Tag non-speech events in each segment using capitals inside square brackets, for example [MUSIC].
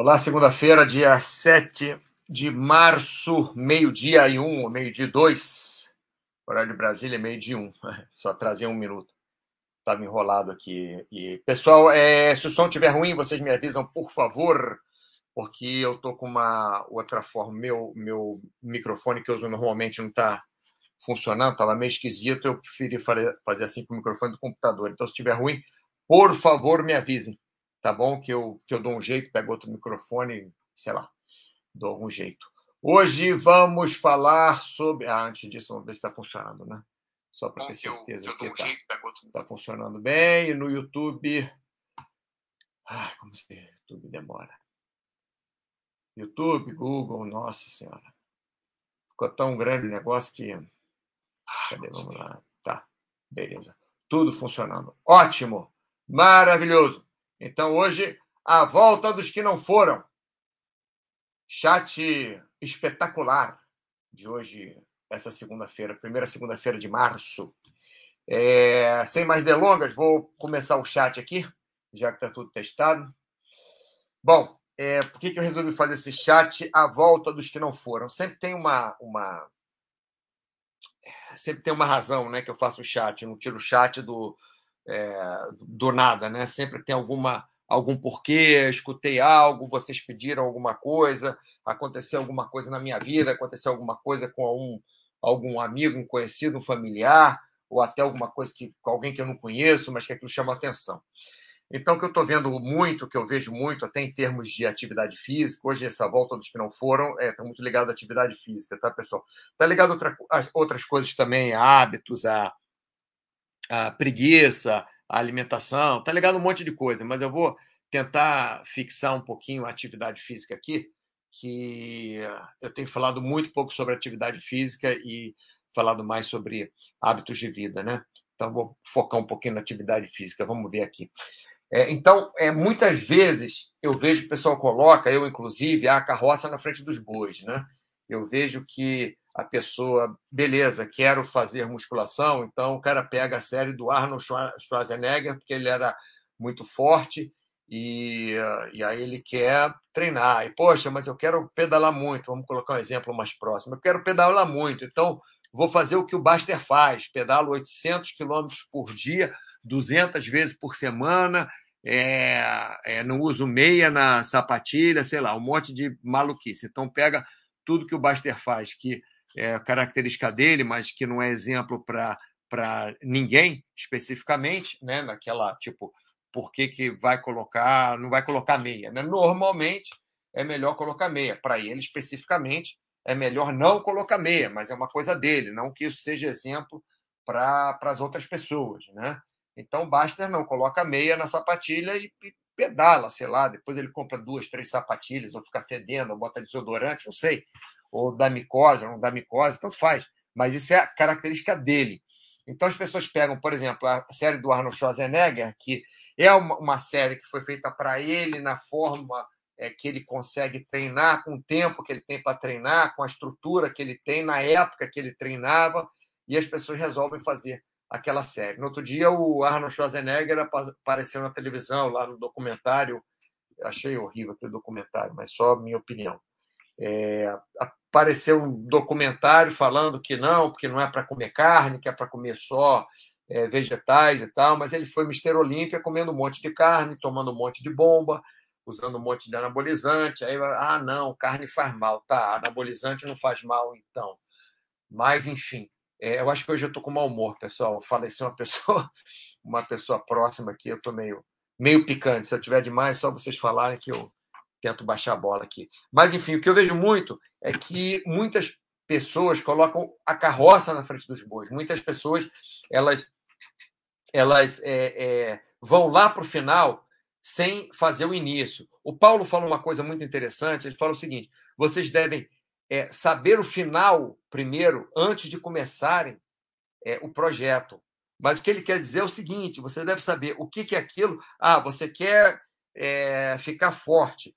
Olá, segunda-feira, dia 7 de março, meio-dia e um, meio-dia e dois. Horário de Brasília, meio-dia um. [LAUGHS] Só trazer um minuto. Estava enrolado aqui. E, pessoal, é, se o som estiver ruim, vocês me avisam, por favor, porque eu estou com uma outra forma. Meu, meu microfone que eu uso normalmente não está funcionando, estava meio esquisito. Eu preferi fazer assim com o microfone do computador. Então, se estiver ruim, por favor, me avisem tá bom? Que eu, que eu dou um jeito, pego outro microfone, sei lá, dou algum jeito. Hoje vamos falar sobre. Ah, antes disso, vamos ver se está funcionando, né? Só para ter certeza que, está um tá funcionando bem. E no YouTube. Ah, como se YouTube demora. YouTube, Google, nossa senhora. Ficou tão grande o negócio que. Cadê? Vamos lá. Tá, beleza. Tudo funcionando. Ótimo! Maravilhoso! Então, hoje, a volta dos que não foram. Chat espetacular de hoje, essa segunda-feira, primeira segunda-feira de março. É, sem mais delongas, vou começar o chat aqui, já que está tudo testado. Bom, é, por que, que eu resolvi fazer esse chat à volta dos que não foram? Sempre tem uma, uma sempre tem uma razão, né, que eu faço o chat. Eu não tiro o chat do, é, do nada, né? Sempre tem alguma algum porquê, escutei algo, vocês pediram alguma coisa, aconteceu alguma coisa na minha vida, aconteceu alguma coisa com algum, algum amigo, um conhecido, um familiar, ou até alguma coisa que, com alguém que eu não conheço, mas que aquilo chama atenção. Então, o que eu estou vendo muito, que eu vejo muito, até em termos de atividade física, hoje essa volta dos que não foram, está é, tá muito ligado à atividade física, tá, pessoal? Está ligado a outra, outras coisas também, a hábitos, a, a preguiça, a alimentação, tá ligado um monte de coisa, mas eu vou tentar fixar um pouquinho a atividade física aqui, que eu tenho falado muito pouco sobre atividade física e falado mais sobre hábitos de vida, né? Então vou focar um pouquinho na atividade física, vamos ver aqui. É, então, é, muitas vezes eu vejo o pessoal coloca, eu inclusive, a carroça na frente dos bois, né? Eu vejo que a pessoa, beleza, quero fazer musculação, então o cara pega a série do Arnold Schwarzenegger, porque ele era muito forte, e, e aí ele quer treinar. E, poxa, mas eu quero pedalar muito, vamos colocar um exemplo mais próximo, eu quero pedalar muito, então vou fazer o que o Baster faz, pedalo 800 quilômetros por dia, 200 vezes por semana, é, é, não uso meia na sapatilha, sei lá, um monte de maluquice. Então pega tudo que o Baster faz, que é, característica dele, mas que não é exemplo para ninguém especificamente, né? Naquela tipo, por que, que vai colocar, não vai colocar meia? Né? Normalmente é melhor colocar meia. Para ele especificamente é melhor não colocar meia, mas é uma coisa dele, não que isso seja exemplo para as outras pessoas, né? Então o Baster não coloca meia na sapatilha e, e pedala, sei lá, depois ele compra duas, três sapatilhas, ou fica fedendo, ou bota desodorante, não sei ou da micose, ou não da micose, tanto faz. Mas isso é a característica dele. Então as pessoas pegam, por exemplo, a série do Arnold Schwarzenegger, que é uma, uma série que foi feita para ele na forma é, que ele consegue treinar, com o tempo que ele tem para treinar, com a estrutura que ele tem na época que ele treinava, e as pessoas resolvem fazer aquela série. No outro dia, o Arnold Schwarzenegger apareceu na televisão, lá no documentário. Achei horrível aquele documentário, mas só minha opinião. É, apareceu um documentário falando que não, porque não é para comer carne, que é para comer só é, vegetais e tal, mas ele foi Mister Olímpia comendo um monte de carne, tomando um monte de bomba, usando um monte de anabolizante. Aí, ah, não, carne faz mal. Tá, anabolizante não faz mal, então. Mas, enfim, é, eu acho que hoje eu estou com mau humor, pessoal. Faleceu uma pessoa, [LAUGHS] uma pessoa próxima aqui, eu estou meio, meio picante. Se eu tiver demais, só vocês falarem que eu tento baixar a bola aqui. Mas, enfim, o que eu vejo muito é que muitas pessoas colocam a carroça na frente dos bois. Muitas pessoas elas, elas é, é, vão lá para o final sem fazer o início. O Paulo falou uma coisa muito interessante. Ele fala o seguinte: vocês devem é, saber o final primeiro, antes de começarem é, o projeto. Mas o que ele quer dizer é o seguinte: você deve saber o que, que é aquilo. Ah, você quer é, ficar forte.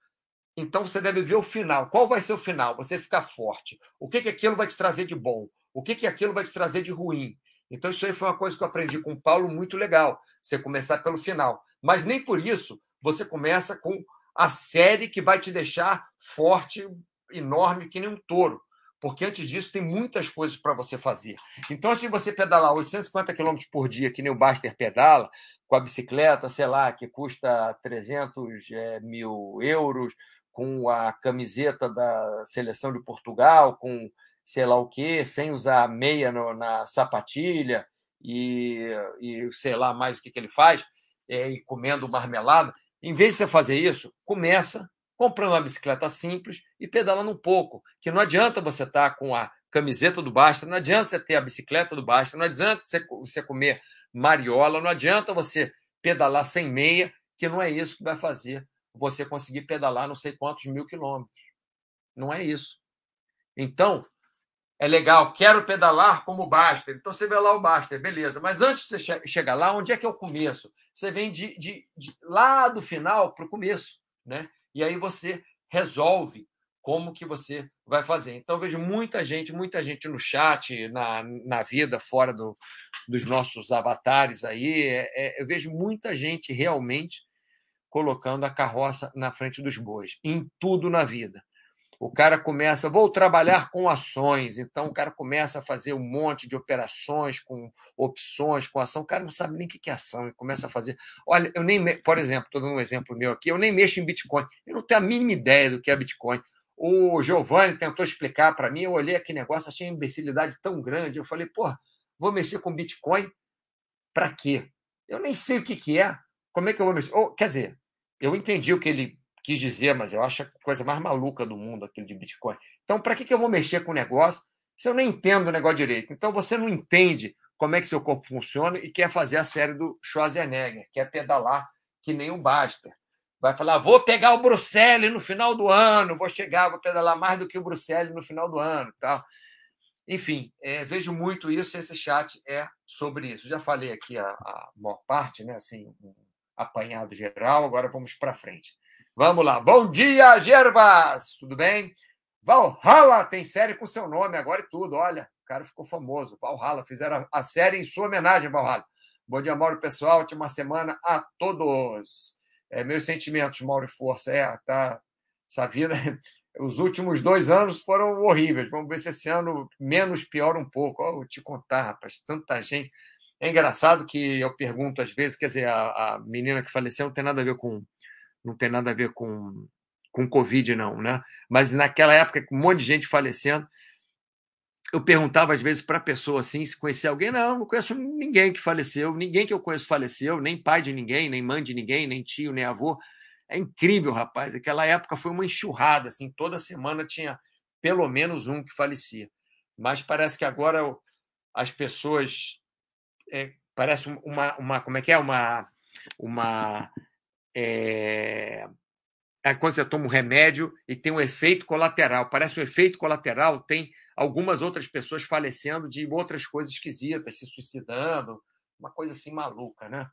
Então você deve ver o final. Qual vai ser o final? Você ficar forte. O que, que aquilo vai te trazer de bom? O que, que aquilo vai te trazer de ruim? Então, isso aí foi uma coisa que eu aprendi com o Paulo muito legal. Você começar pelo final. Mas nem por isso você começa com a série que vai te deixar forte, enorme, que nem um touro. Porque antes disso tem muitas coisas para você fazer. Então, antes de você pedalar 850 km por dia, que nem o Baster pedala, com a bicicleta, sei lá, que custa 300 é, mil euros, com a camiseta da seleção de Portugal, com sei lá o quê, sem usar meia no, na sapatilha e, e sei lá mais o que, que ele faz, é, e comendo marmelada. Em vez de você fazer isso, começa comprando uma bicicleta simples e pedalando um pouco. Que não adianta você estar com a camiseta do Basta, não adianta você ter a bicicleta do Basta, não adianta você, você comer mariola, não adianta você pedalar sem meia, que não é isso que vai fazer você conseguir pedalar não sei quantos mil quilômetros. Não é isso. Então, é legal, quero pedalar como Baster. Então você vê lá o Baster, beleza. Mas antes de você chegar lá, onde é que é o começo? Você vem de, de, de lá do final para o começo, né? E aí você resolve como que você vai fazer. Então, vejo muita gente, muita gente no chat, na, na vida, fora do, dos nossos avatares aí, é, é, eu vejo muita gente realmente colocando a carroça na frente dos bois, em tudo na vida. O cara começa, vou trabalhar com ações, então o cara começa a fazer um monte de operações com opções, com ação. O cara não sabe nem o que é ação e começa a fazer. Olha, eu nem, por exemplo, estou dando um exemplo meu aqui, eu nem mexo em Bitcoin, eu não tenho a mínima ideia do que é Bitcoin. O Giovanni tentou explicar para mim, eu olhei aquele negócio, achei uma imbecilidade tão grande. Eu falei, pô, vou mexer com Bitcoin para quê? Eu nem sei o que, que é. Como é que eu vou mexer? Ou, quer dizer, eu entendi o que ele quis dizer, mas eu acho a coisa mais maluca do mundo aquilo de Bitcoin. Então, para que, que eu vou mexer com o negócio se eu nem entendo o negócio direito? Então, você não entende como é que seu corpo funciona e quer fazer a série do Schwarzenegger, quer pedalar que nem um Baster. Vai falar, vou pegar o Bruxelles no final do ano, vou chegar, vou pedalar mais do que o Bruxelles no final do ano. Tal. Enfim, é, vejo muito isso, esse chat é sobre isso. Já falei aqui a, a maior parte, né? assim, um apanhado geral, agora vamos para frente. Vamos lá. Bom dia, Gervas! Tudo bem? Valhalla tem série com seu nome agora e tudo. Olha, o cara ficou famoso. Valhalla, fizeram a série em sua homenagem, Valhalla. Bom dia, Mauro, pessoal. Última semana a todos. É, meus sentimentos, Mauro e Força. É, tá. Essa vida. [LAUGHS] Os últimos dois anos foram horríveis. Vamos ver se esse ano menos pior um pouco. Oh, vou te contar, rapaz, tanta gente. É engraçado que eu pergunto às vezes, quer dizer, a, a menina que faleceu não tem nada a ver com não tem nada a ver com, com Covid, não, né? Mas naquela época, com um monte de gente falecendo, eu perguntava às vezes para a pessoa assim, se conhecia alguém. Não, não conheço ninguém que faleceu, ninguém que eu conheço faleceu, nem pai de ninguém, nem mãe de ninguém, nem tio, nem avô. É incrível, rapaz. Aquela época foi uma enxurrada, assim, toda semana tinha pelo menos um que falecia. Mas parece que agora as pessoas. É, parece uma, uma. Como é que é? Uma. Uma é, é quando você toma um remédio e tem um efeito colateral. Parece um efeito colateral, tem algumas outras pessoas falecendo de outras coisas esquisitas, se suicidando, uma coisa assim maluca, né?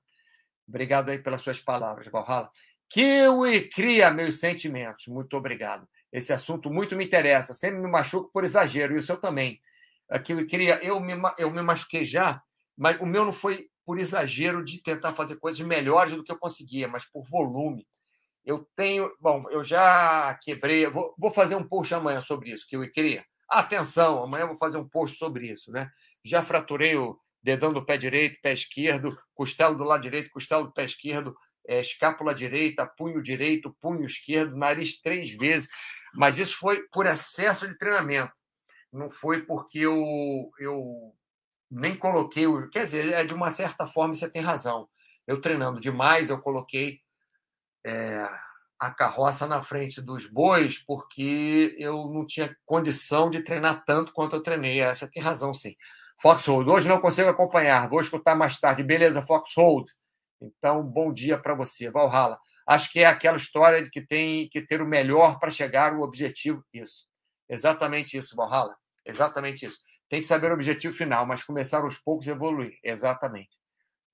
Obrigado aí pelas suas palavras, Valhalla. Kiwi cria meus sentimentos. Muito obrigado. Esse assunto muito me interessa. Sempre me machuco por exagero. Isso eu também. A Kiwi cria, eu me, eu me machuquei já, mas o meu não foi por exagero de tentar fazer coisas melhores do que eu conseguia, mas por volume. Eu tenho. Bom, eu já quebrei. Vou, vou fazer um post amanhã sobre isso, que eu queria. Atenção, amanhã eu vou fazer um post sobre isso, né? Já fraturei o dedão do pé direito, pé esquerdo, costelo do lado direito, costelo do pé esquerdo, é, escápula direita, punho direito, punho esquerdo, nariz três vezes. Mas isso foi por excesso de treinamento. Não foi porque eu, eu nem coloquei o. Quer dizer, é de uma certa forma você tem razão. Eu treinando demais, eu coloquei é, a carroça na frente dos bois porque eu não tinha condição de treinar tanto quanto eu treinei. Essa tem razão, sim. Foxhold, hoje não consigo acompanhar, vou escutar mais tarde. Beleza, Foxhold. Então, bom dia para você, Valhalla. Acho que é aquela história de que tem que ter o melhor para chegar ao objetivo. Isso. Exatamente isso, Valhalla. Exatamente isso. Tem que saber o objetivo final, mas começar aos poucos e evoluir. Exatamente.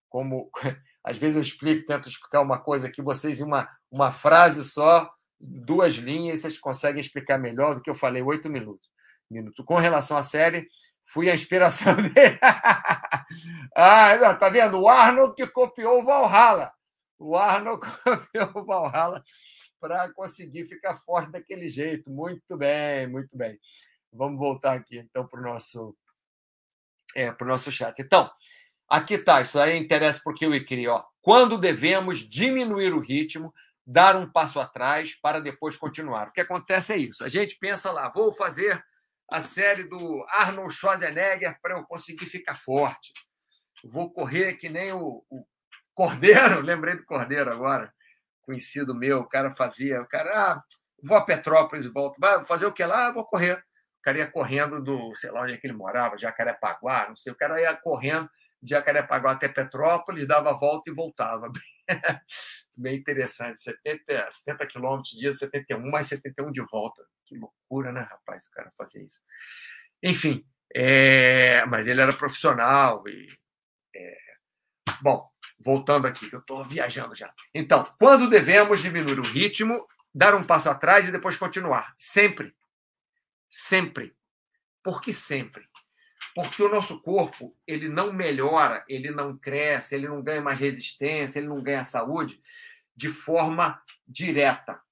Como [LAUGHS] às vezes eu explico, tento explicar uma coisa aqui, vocês em uma, uma frase só, duas linhas, vocês conseguem explicar melhor do que eu falei oito minutos. Minuto. Com relação à série, fui a inspiração [LAUGHS] dele. ah, tá vendo? O Arnold que copiou o Valhalla. O Arnold [LAUGHS] copiou o Valhalla para conseguir ficar forte daquele jeito. Muito bem, muito bem. Vamos voltar aqui então para o nosso é, o nosso chat. Então, aqui está, isso aí interessa porque eu queria. Ó. Quando devemos diminuir o ritmo, dar um passo atrás para depois continuar. O que acontece é isso. A gente pensa lá, vou fazer a série do Arnold Schwarzenegger para eu conseguir ficar forte. Vou correr que nem o, o Cordeiro, [LAUGHS] lembrei do Cordeiro agora, conhecido meu, o cara fazia, o cara, ah, vou a Petrópolis e volto, vai fazer o que lá? Vou correr cara ia correndo do, sei lá onde é que ele morava, Jacarepaguá, não sei, o cara ia correndo de Jacarepaguá até Petrópolis, dava a volta e voltava. [LAUGHS] Bem interessante, 70, 70 quilômetros de dia, 71 mais 71 de volta. Que loucura, né, rapaz, o cara fazer isso. Enfim, é... mas ele era profissional e... É... Bom, voltando aqui, eu estou viajando já. Então, quando devemos diminuir o ritmo, dar um passo atrás e depois continuar? Sempre Sempre. Por que sempre? Porque o nosso corpo ele não melhora, ele não cresce, ele não ganha mais resistência, ele não ganha saúde de forma direta.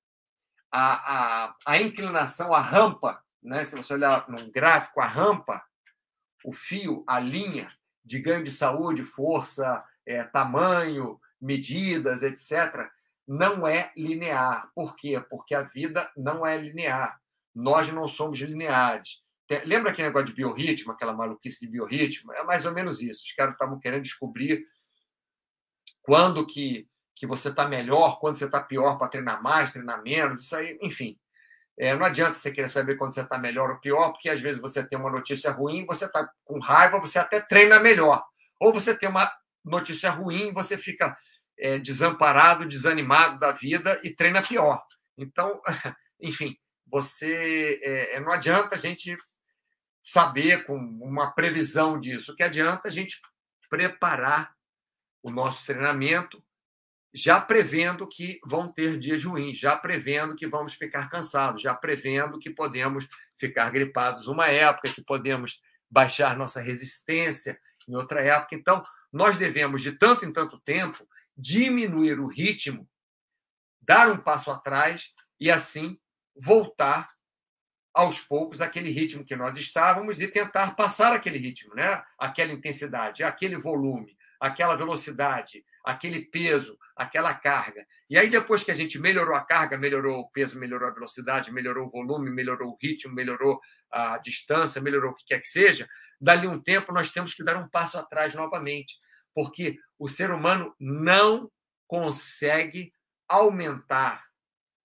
A, a, a inclinação, a rampa, né? se você olhar num gráfico, a rampa, o fio, a linha de ganho de saúde, força, é, tamanho, medidas, etc., não é linear. Por quê? Porque a vida não é linear nós não somos lineares. Lembra aquele negócio de biorritmo, aquela maluquice de biorritmo? É mais ou menos isso. Os caras estavam querendo descobrir quando que, que você está melhor, quando você está pior para treinar mais, treinar menos, isso aí, enfim. É, não adianta você querer saber quando você está melhor ou pior, porque às vezes você tem uma notícia ruim, você está com raiva, você até treina melhor. Ou você tem uma notícia ruim, você fica é, desamparado, desanimado da vida e treina pior. Então, [LAUGHS] enfim, você é, é, não adianta a gente saber com uma previsão disso. O que adianta a gente preparar o nosso treinamento já prevendo que vão ter dias ruins, já prevendo que vamos ficar cansados, já prevendo que podemos ficar gripados uma época, que podemos baixar nossa resistência em outra época. Então, nós devemos, de tanto em tanto tempo, diminuir o ritmo, dar um passo atrás e, assim, voltar aos poucos aquele ritmo que nós estávamos e tentar passar aquele ritmo, né? aquela intensidade, aquele volume, aquela velocidade, aquele peso, aquela carga. E aí, depois que a gente melhorou a carga, melhorou o peso, melhorou a velocidade, melhorou o volume, melhorou o ritmo, melhorou a distância, melhorou o que quer que seja, dali um tempo nós temos que dar um passo atrás novamente, porque o ser humano não consegue aumentar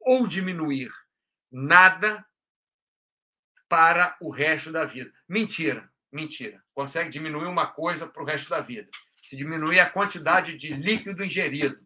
ou diminuir nada para o resto da vida. Mentira, mentira. Consegue diminuir uma coisa para o resto da vida. Se diminuir a quantidade de líquido ingerido.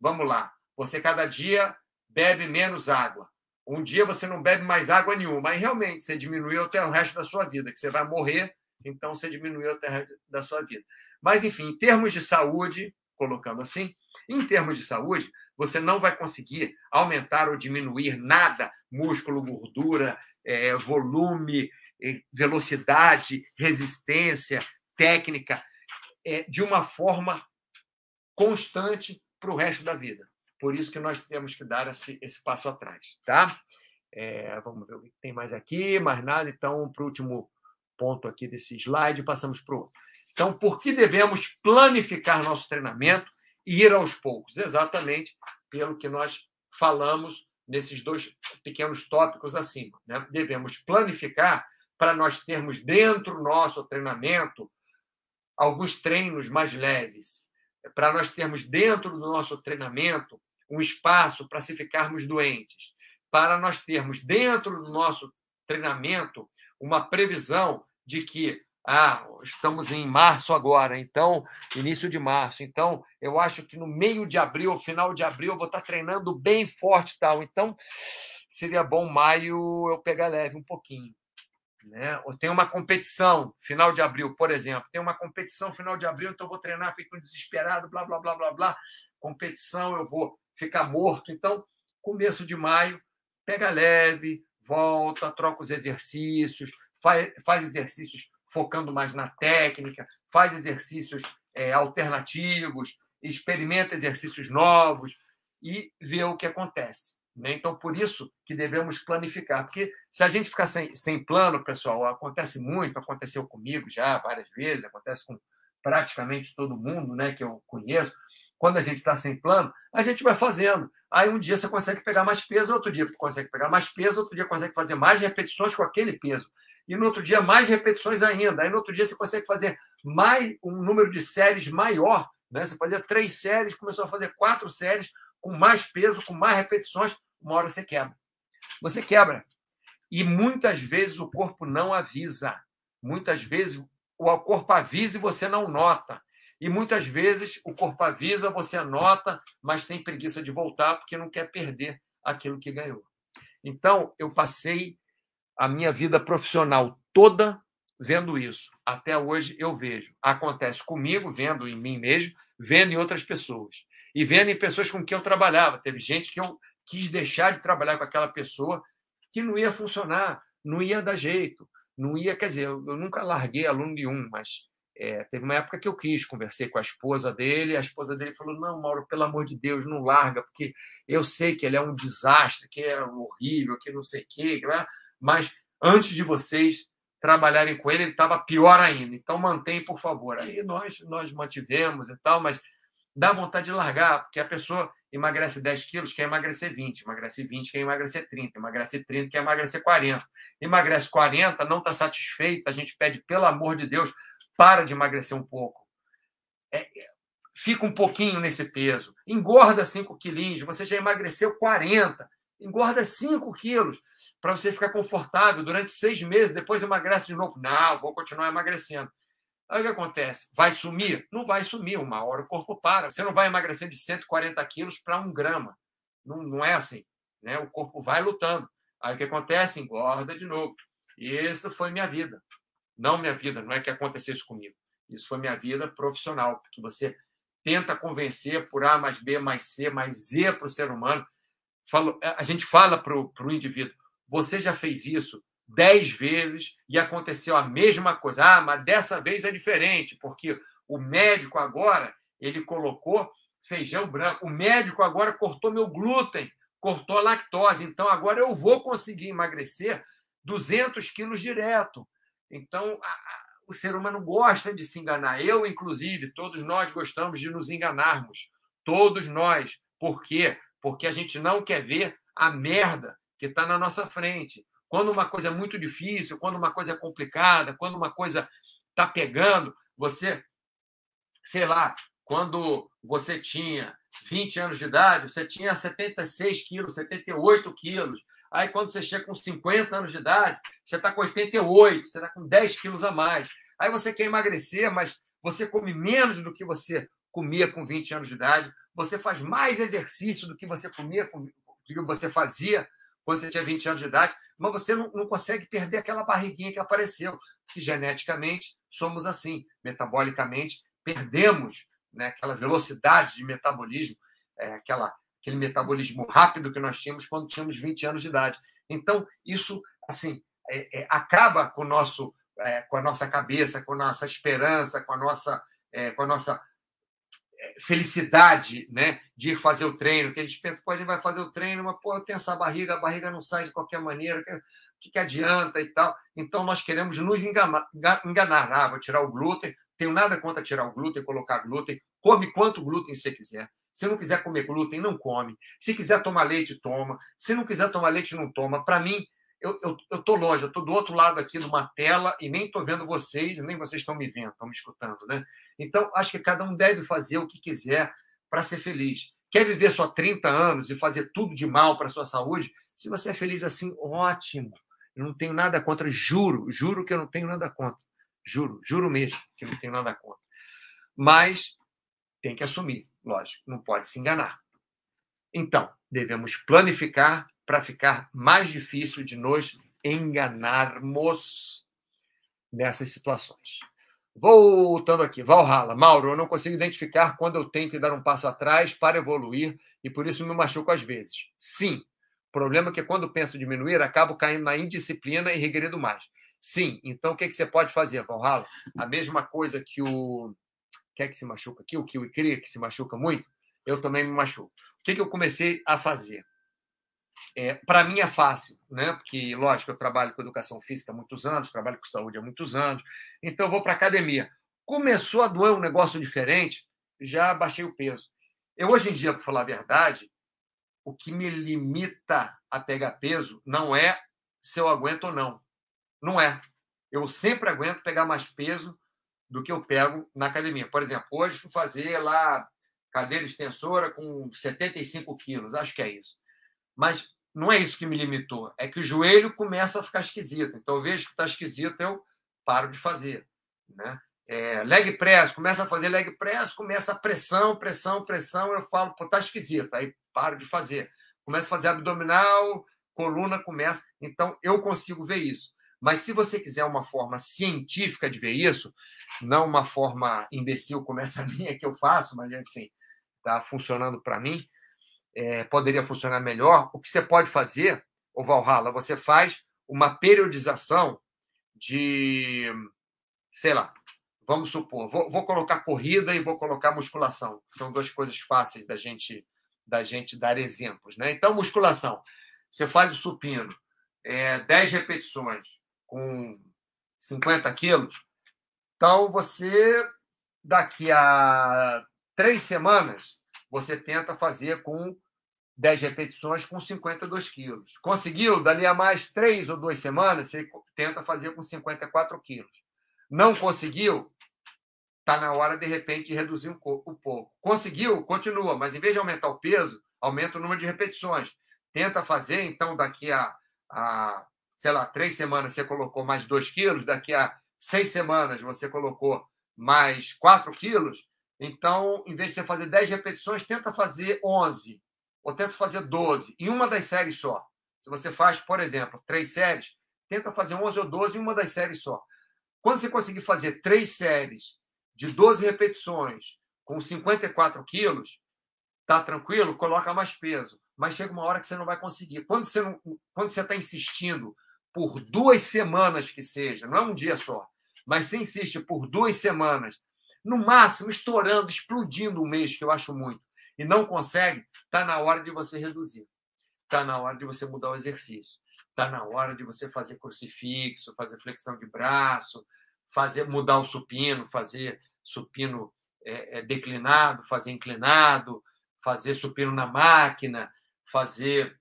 Vamos lá. Você cada dia bebe menos água. Um dia você não bebe mais água nenhuma. Mas realmente você diminuiu até o resto da sua vida, que você vai morrer, então você diminuiu até o resto da sua vida. Mas, enfim, em termos de saúde, colocando assim, em termos de saúde, você não vai conseguir aumentar ou diminuir nada músculo, gordura, é, volume, é, velocidade, resistência, técnica, é, de uma forma constante para o resto da vida. Por isso que nós temos que dar esse, esse passo atrás, tá? É, vamos ver o que tem mais aqui, mais nada. Então, para o último ponto aqui desse slide, passamos para o outro. Então, por que devemos planificar nosso treinamento ir aos poucos, exatamente pelo que nós falamos nesses dois pequenos tópicos acima. Né? Devemos planificar para nós termos dentro do nosso treinamento alguns treinos mais leves, para nós termos dentro do nosso treinamento um espaço para se ficarmos doentes, para nós termos dentro do nosso treinamento uma previsão de que ah, estamos em março agora, então, início de março. Então, eu acho que no meio de abril, final de abril, eu vou estar treinando bem forte tal. Então, seria bom maio eu pegar leve um pouquinho. Né? Ou tem uma competição, final de abril, por exemplo. Tem uma competição final de abril, então eu vou treinar, fico desesperado, blá, blá, blá, blá, blá. Competição, eu vou ficar morto. Então, começo de maio, pega leve, volta, troca os exercícios, faz, faz exercícios focando mais na técnica, faz exercícios é, alternativos, experimenta exercícios novos, e ver o que acontece. Né? Então, por isso que devemos planificar. Porque se a gente ficar sem, sem plano, pessoal, acontece muito, aconteceu comigo já várias vezes, acontece com praticamente todo mundo né, que eu conheço. Quando a gente está sem plano, a gente vai fazendo. Aí um dia você consegue pegar mais peso, outro dia consegue pegar mais peso, outro dia consegue fazer mais repetições com aquele peso. E no outro dia mais repetições ainda. Aí no outro dia você consegue fazer mais um número de séries maior. Né? Você fazia três séries, começou a fazer quatro séries com mais peso, com mais repetições, uma hora você quebra. Você quebra. E muitas vezes o corpo não avisa. Muitas vezes o corpo avisa e você não nota. E muitas vezes o corpo avisa, você nota, mas tem preguiça de voltar porque não quer perder aquilo que ganhou. Então, eu passei a minha vida profissional toda vendo isso. Até hoje eu vejo. Acontece comigo, vendo em mim mesmo, vendo em outras pessoas. E vendo em pessoas com quem eu trabalhava. Teve gente que eu quis deixar de trabalhar com aquela pessoa que não ia funcionar, não ia dar jeito, não ia. Quer dizer, eu, nunca larguei aluno de um, mas é, teve uma época que eu quis, conversei com a esposa dele, a esposa dele falou: Não, Mauro, pelo amor de Deus, não larga, porque eu sei que ele é um desastre, que é horrível, que não sei o quê, mas antes de vocês trabalharem com ele, ele estava pior ainda. Então mantém, por favor. Aí nós, nós mantivemos e tal, mas dá vontade de largar, porque a pessoa emagrece 10 quilos, quer emagrecer 20, emagrece 20, quer emagrecer 30, emagrece 30, quer emagrecer 40. Emagrece 40, não está satisfeito, a gente pede, pelo amor de Deus, para de emagrecer um pouco. É, fica um pouquinho nesse peso. Engorda 5 quilinhos, você já emagreceu 40. Engorda 5 quilos para você ficar confortável durante seis meses, depois emagrece de novo. Não, vou continuar emagrecendo. Aí o que acontece? Vai sumir? Não vai sumir. Uma hora o corpo para. Você não vai emagrecer de 140 quilos para um grama. Não, não é assim. Né? O corpo vai lutando. Aí o que acontece? Engorda de novo. E essa foi minha vida. Não minha vida, não é que aconteceu isso comigo. Isso foi minha vida profissional, porque você tenta convencer por A mais B mais C mais Z para o ser humano. A gente fala para o indivíduo: você já fez isso dez vezes e aconteceu a mesma coisa. Ah, mas dessa vez é diferente, porque o médico agora ele colocou feijão branco. O médico agora cortou meu glúten, cortou a lactose. Então agora eu vou conseguir emagrecer 200 quilos direto. Então a, a, o ser humano gosta de se enganar. Eu, inclusive, todos nós gostamos de nos enganarmos. Todos nós. Por quê? Porque a gente não quer ver a merda que está na nossa frente. Quando uma coisa é muito difícil, quando uma coisa é complicada, quando uma coisa está pegando, você, sei lá, quando você tinha 20 anos de idade, você tinha 76 quilos, 78 quilos. Aí, quando você chega com 50 anos de idade, você está com 88, você está com 10 quilos a mais. Aí você quer emagrecer, mas você come menos do que você comia com 20 anos de idade, você faz mais exercício do que você comia, do que você fazia quando você tinha 20 anos de idade, mas você não, não consegue perder aquela barriguinha que apareceu, que geneticamente somos assim, metabolicamente perdemos né, aquela velocidade de metabolismo, é, aquela, aquele metabolismo rápido que nós tínhamos quando tínhamos 20 anos de idade. Então, isso assim é, é, acaba com, nosso, é, com a nossa cabeça, com a nossa esperança, com a nossa, é, com a nossa felicidade né, de ir fazer o treino, que a gente pensa, gente vai fazer o treino, mas pô, eu tenho essa barriga, a barriga não sai de qualquer maneira, o que, que adianta e tal. Então, nós queremos nos enganar, enganar. Ah, vou tirar o glúten, tenho nada contra tirar o glúten, colocar glúten, come quanto glúten você quiser. Se não quiser comer glúten, não come. Se quiser tomar leite, toma. Se não quiser tomar leite, não toma. Para mim, eu estou longe, eu estou do outro lado aqui de uma tela e nem estou vendo vocês, nem vocês estão me vendo, estão me escutando, né? Então, acho que cada um deve fazer o que quiser para ser feliz. Quer viver só 30 anos e fazer tudo de mal para a sua saúde? Se você é feliz assim, ótimo. Eu não tenho nada contra, juro, juro que eu não tenho nada contra. Juro, juro mesmo que não tenho nada contra. Mas tem que assumir, lógico, não pode se enganar. Então, devemos planificar para ficar mais difícil de nos enganarmos nessas situações. Voltando aqui, Valhalla. Mauro, eu não consigo identificar quando eu tenho que dar um passo atrás para evoluir e por isso me machuco às vezes. Sim, o problema é que quando penso diminuir, acabo caindo na indisciplina e regredindo mais. Sim, então o que, é que você pode fazer, Valhalla? A mesma coisa que o. Quer que se machuca aqui? O que o que se machuca muito? Eu também me machuco. que, que eu comecei a fazer? É, para mim é fácil, né? Porque, lógico, eu trabalho com educação física há muitos anos, trabalho com saúde há muitos anos, então eu vou para academia. Começou a doer um negócio diferente, já baixei o peso. Eu, hoje em dia, para falar a verdade, o que me limita a pegar peso não é se eu aguento ou não. Não é. Eu sempre aguento pegar mais peso do que eu pego na academia. Por exemplo, hoje fui fazer lá cadeira extensora com 75 quilos, acho que é isso. Mas não é isso que me limitou, é que o joelho começa a ficar esquisito. Então eu vejo que está esquisito, eu paro de fazer. Né? É, leg press, começa a fazer leg press, começa a pressão, pressão, pressão, eu falo, pô, tá esquisito, aí paro de fazer. Começa a fazer abdominal, coluna começa. Então eu consigo ver isso. Mas se você quiser uma forma científica de ver isso, não uma forma imbecil como essa [LAUGHS] minha que eu faço, mas assim, está funcionando para mim, é, poderia funcionar melhor. O que você pode fazer, o Valhalla, você faz uma periodização de, sei lá, vamos supor, vou, vou, colocar corrida e vou colocar musculação. São duas coisas fáceis da gente da gente dar exemplos, né? Então, musculação, você faz o supino, é, 10 repetições com 50 quilos, então você daqui a três semanas, você tenta fazer com 10 repetições com 52 quilos. Conseguiu? Dali a mais três ou duas semanas, você tenta fazer com 54 quilos. Não conseguiu? Está na hora, de repente, de reduzir um pouco. Conseguiu? Continua, mas em vez de aumentar o peso, aumenta o número de repetições. Tenta fazer, então, daqui a, a sei lá, três semanas você colocou mais 2 quilos, daqui a seis semanas você colocou mais 4 quilos, então, em vez de você fazer 10 repetições, tenta fazer 11 ou tenta fazer 12 em uma das séries só. Se você faz, por exemplo, três séries, tenta fazer 11 ou 12 em uma das séries só. Quando você conseguir fazer três séries de 12 repetições com 54 quilos, tá tranquilo, coloca mais peso. Mas chega uma hora que você não vai conseguir. Quando você não, quando você está insistindo por duas semanas que seja, não é um dia só, mas você insiste por duas semanas no máximo estourando, explodindo um mês, que eu acho muito, e não consegue, está na hora de você reduzir. Está na hora de você mudar o exercício. Está na hora de você fazer crucifixo, fazer flexão de braço, fazer mudar o supino, fazer supino é, é, declinado, fazer inclinado, fazer supino na máquina, fazer,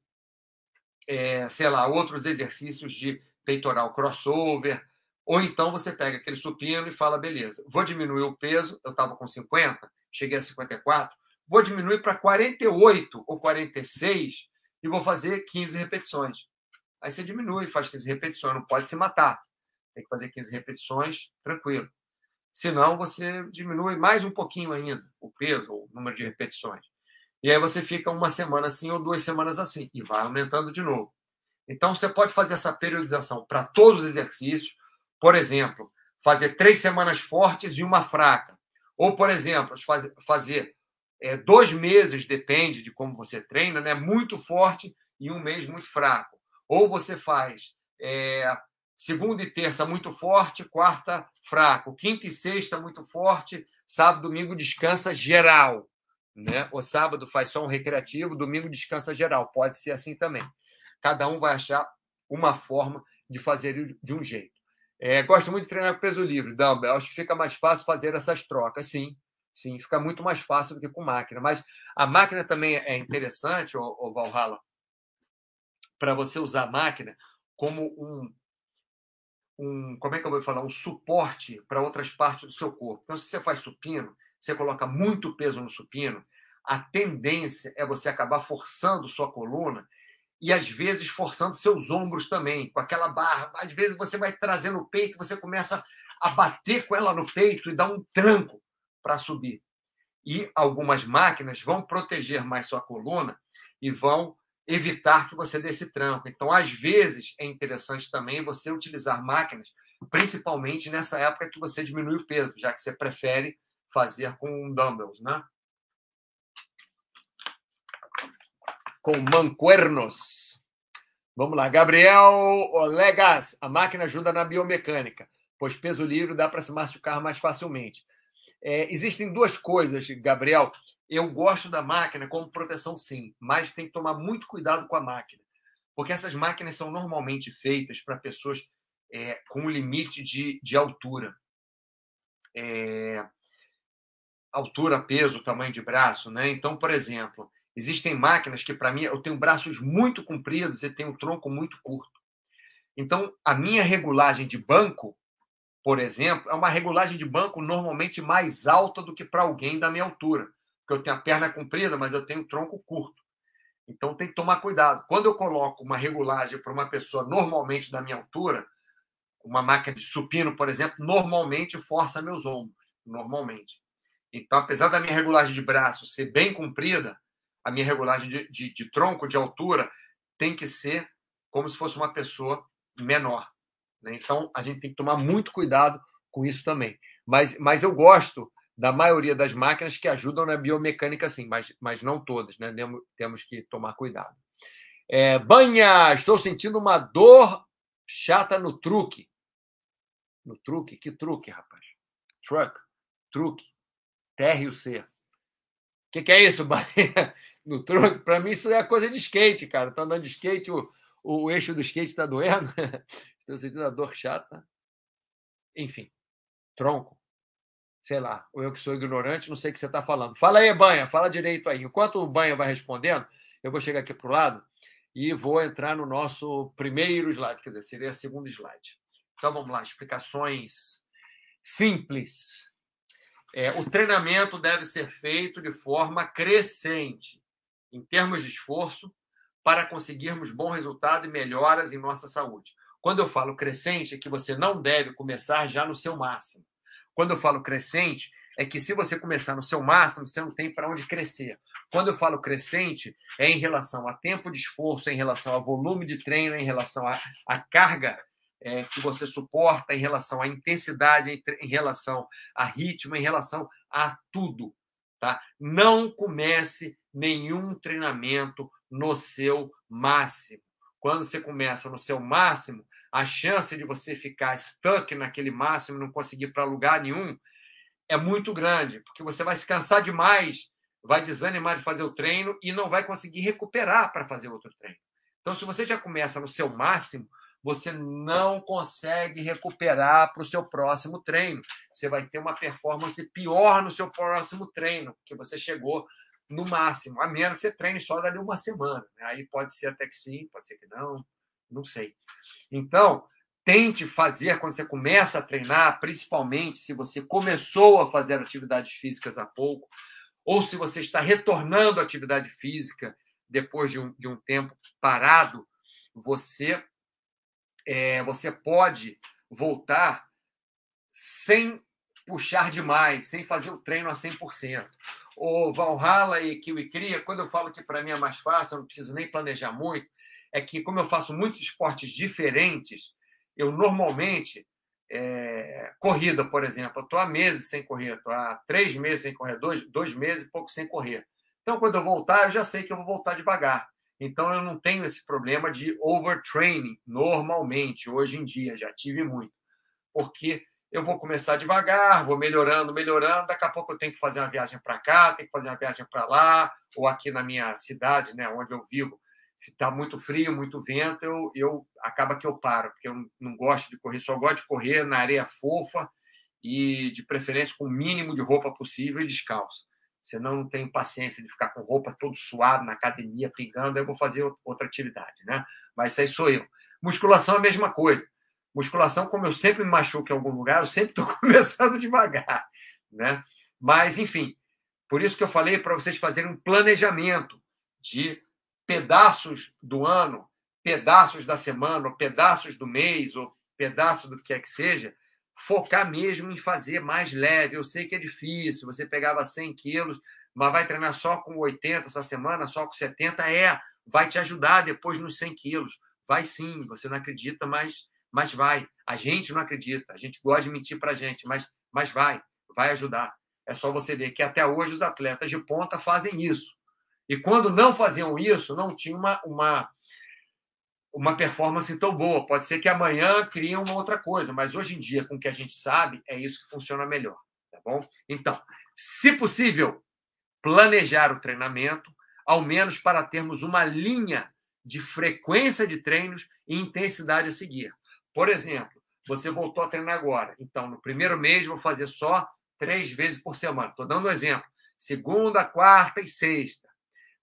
é, sei lá, outros exercícios de peitoral crossover, ou então você pega aquele supino e fala, beleza, vou diminuir o peso, eu estava com 50, cheguei a 54, vou diminuir para 48 ou 46 e vou fazer 15 repetições. Aí você diminui, faz 15 repetições, não pode se matar. Tem que fazer 15 repetições, tranquilo. Senão, você diminui mais um pouquinho ainda o peso, o número de repetições. E aí você fica uma semana assim ou duas semanas assim, e vai aumentando de novo. Então, você pode fazer essa periodização para todos os exercícios, por exemplo, fazer três semanas fortes e uma fraca. Ou, por exemplo, fazer, fazer é, dois meses, depende de como você treina, né? muito forte e um mês muito fraco. Ou você faz é, segunda e terça muito forte, quarta fraco, quinta e sexta muito forte, sábado, domingo descansa geral. Né? O sábado faz só um recreativo, domingo descansa geral. Pode ser assim também. Cada um vai achar uma forma de fazer de um jeito. É, gosto muito de treinar com peso livre, Dumbbell. Acho que fica mais fácil fazer essas trocas, sim. Sim, fica muito mais fácil do que com máquina. Mas a máquina também é interessante, o, o Valhalla, para você usar a máquina como um, um, como é que eu vou falar, um suporte para outras partes do seu corpo. Então, se você faz supino, você coloca muito peso no supino, a tendência é você acabar forçando sua coluna e às vezes forçando seus ombros também, com aquela barra. Às vezes você vai trazendo o peito, você começa a bater com ela no peito e dá um tranco para subir. E algumas máquinas vão proteger mais sua coluna e vão evitar que você dê esse tranco. Então, às vezes, é interessante também você utilizar máquinas, principalmente nessa época que você diminui o peso, já que você prefere fazer com dumbbells, né? Com mancuernos. Vamos lá, Gabriel Olegas. A máquina ajuda na biomecânica, pois peso livre dá para se machucar mais facilmente. É, existem duas coisas, Gabriel. eu gosto da máquina como proteção, sim, mas tem que tomar muito cuidado com a máquina, porque essas máquinas são normalmente feitas para pessoas é, com limite de, de altura. É, altura, peso, tamanho de braço, né? Então, por exemplo, existem máquinas que, para mim, eu tenho braços muito compridos e tenho um tronco muito curto. Então, a minha regulagem de banco, por exemplo, é uma regulagem de banco normalmente mais alta do que para alguém da minha altura. Porque eu tenho a perna comprida, mas eu tenho um tronco curto. Então, tem que tomar cuidado. Quando eu coloco uma regulagem para uma pessoa normalmente da minha altura, uma máquina de supino, por exemplo, normalmente força meus ombros. Normalmente. Então, apesar da minha regulagem de braço ser bem comprida, a minha regulagem de, de, de tronco, de altura, tem que ser como se fosse uma pessoa menor. Né? Então, a gente tem que tomar muito cuidado com isso também. Mas, mas eu gosto da maioria das máquinas que ajudam na biomecânica, sim, mas, mas não todas, né? Temos que tomar cuidado. É, banha, estou sentindo uma dor chata no truque. No truque? Que truque, rapaz? Truck. Truque. TRUC. O que, que é isso, Bahia? No truque? Para mim, isso é coisa de skate, cara. Tá andando de skate, o, o eixo do skate está doendo. [LAUGHS] Estou sentindo a dor chata. Enfim, tronco. Sei lá, ou eu que sou ignorante, não sei o que você está falando. Fala aí, Banha, fala direito aí. Enquanto o Banha vai respondendo, eu vou chegar aqui para o lado e vou entrar no nosso primeiro slide, quer dizer, seria o segundo slide. Então vamos lá, explicações simples é, o treinamento deve ser feito de forma crescente, em termos de esforço, para conseguirmos bom resultado e melhoras em nossa saúde. Quando eu falo crescente, é que você não deve começar já no seu máximo. Quando eu falo crescente, é que se você começar no seu máximo, você não tem para onde crescer. Quando eu falo crescente, é em relação a tempo de esforço, é em relação a volume de treino, é em relação à carga é, que você suporta em relação à intensidade, em, em relação a ritmo, em relação a tudo. Tá? Não comece nenhum treinamento no seu máximo. Quando você começa no seu máximo, a chance de você ficar stuck naquele máximo não conseguir para lugar nenhum é muito grande, porque você vai se cansar demais, vai desanimar de fazer o treino e não vai conseguir recuperar para fazer outro treino. Então, se você já começa no seu máximo, você não consegue recuperar para o seu próximo treino. Você vai ter uma performance pior no seu próximo treino, porque você chegou no máximo, a menos que você treine só dali uma semana. Né? Aí pode ser até que sim, pode ser que não, não sei. Então, tente fazer quando você começa a treinar, principalmente se você começou a fazer atividades físicas há pouco, ou se você está retornando à atividade física depois de um, de um tempo parado, você é, você pode voltar sem puxar demais, sem fazer o treino a 100%. O Valhalla e Kiwi Cria, quando eu falo que para mim é mais fácil, eu não preciso nem planejar muito, é que como eu faço muitos esportes diferentes, eu normalmente, é, corrida, por exemplo, eu estou há meses sem correr, estou há três meses sem correr, dois, dois meses e pouco sem correr. Então, quando eu voltar, eu já sei que eu vou voltar devagar. Então, eu não tenho esse problema de overtraining normalmente, hoje em dia, já tive muito. Porque eu vou começar devagar, vou melhorando, melhorando, daqui a pouco eu tenho que fazer uma viagem para cá, tenho que fazer uma viagem para lá, ou aqui na minha cidade, né, onde eu vivo, está muito frio, muito vento, eu, eu acaba que eu paro, porque eu não gosto de correr, só gosto de correr na areia fofa e de preferência com o mínimo de roupa possível e descalço. Senão não tenho paciência de ficar com roupa todo suado na academia, pingando, eu vou fazer outra atividade, né? Mas isso aí sou eu. Musculação é a mesma coisa. Musculação, como eu sempre me machuco em algum lugar, eu sempre estou [LAUGHS] começando devagar, né? Mas, enfim, por isso que eu falei para vocês fazerem um planejamento de pedaços do ano, pedaços da semana, ou pedaços do mês, ou pedaço do que quer que seja, focar mesmo em fazer mais leve. Eu sei que é difícil, você pegava 100 quilos, mas vai treinar só com 80 essa semana, só com 70, é, vai te ajudar depois nos 100 quilos. Vai sim, você não acredita, mas, mas vai. A gente não acredita, a gente gosta de mentir para a gente, mas, mas vai, vai ajudar. É só você ver que até hoje os atletas de ponta fazem isso. E quando não faziam isso, não tinha uma, uma uma performance tão boa. Pode ser que amanhã crie uma outra coisa, mas hoje em dia, com o que a gente sabe, é isso que funciona melhor. Tá bom? Então, se possível, planejar o treinamento, ao menos para termos uma linha de frequência de treinos e intensidade a seguir. Por exemplo, você voltou a treinar agora. Então, no primeiro mês, vou fazer só três vezes por semana. Estou dando um exemplo. Segunda, quarta e sexta.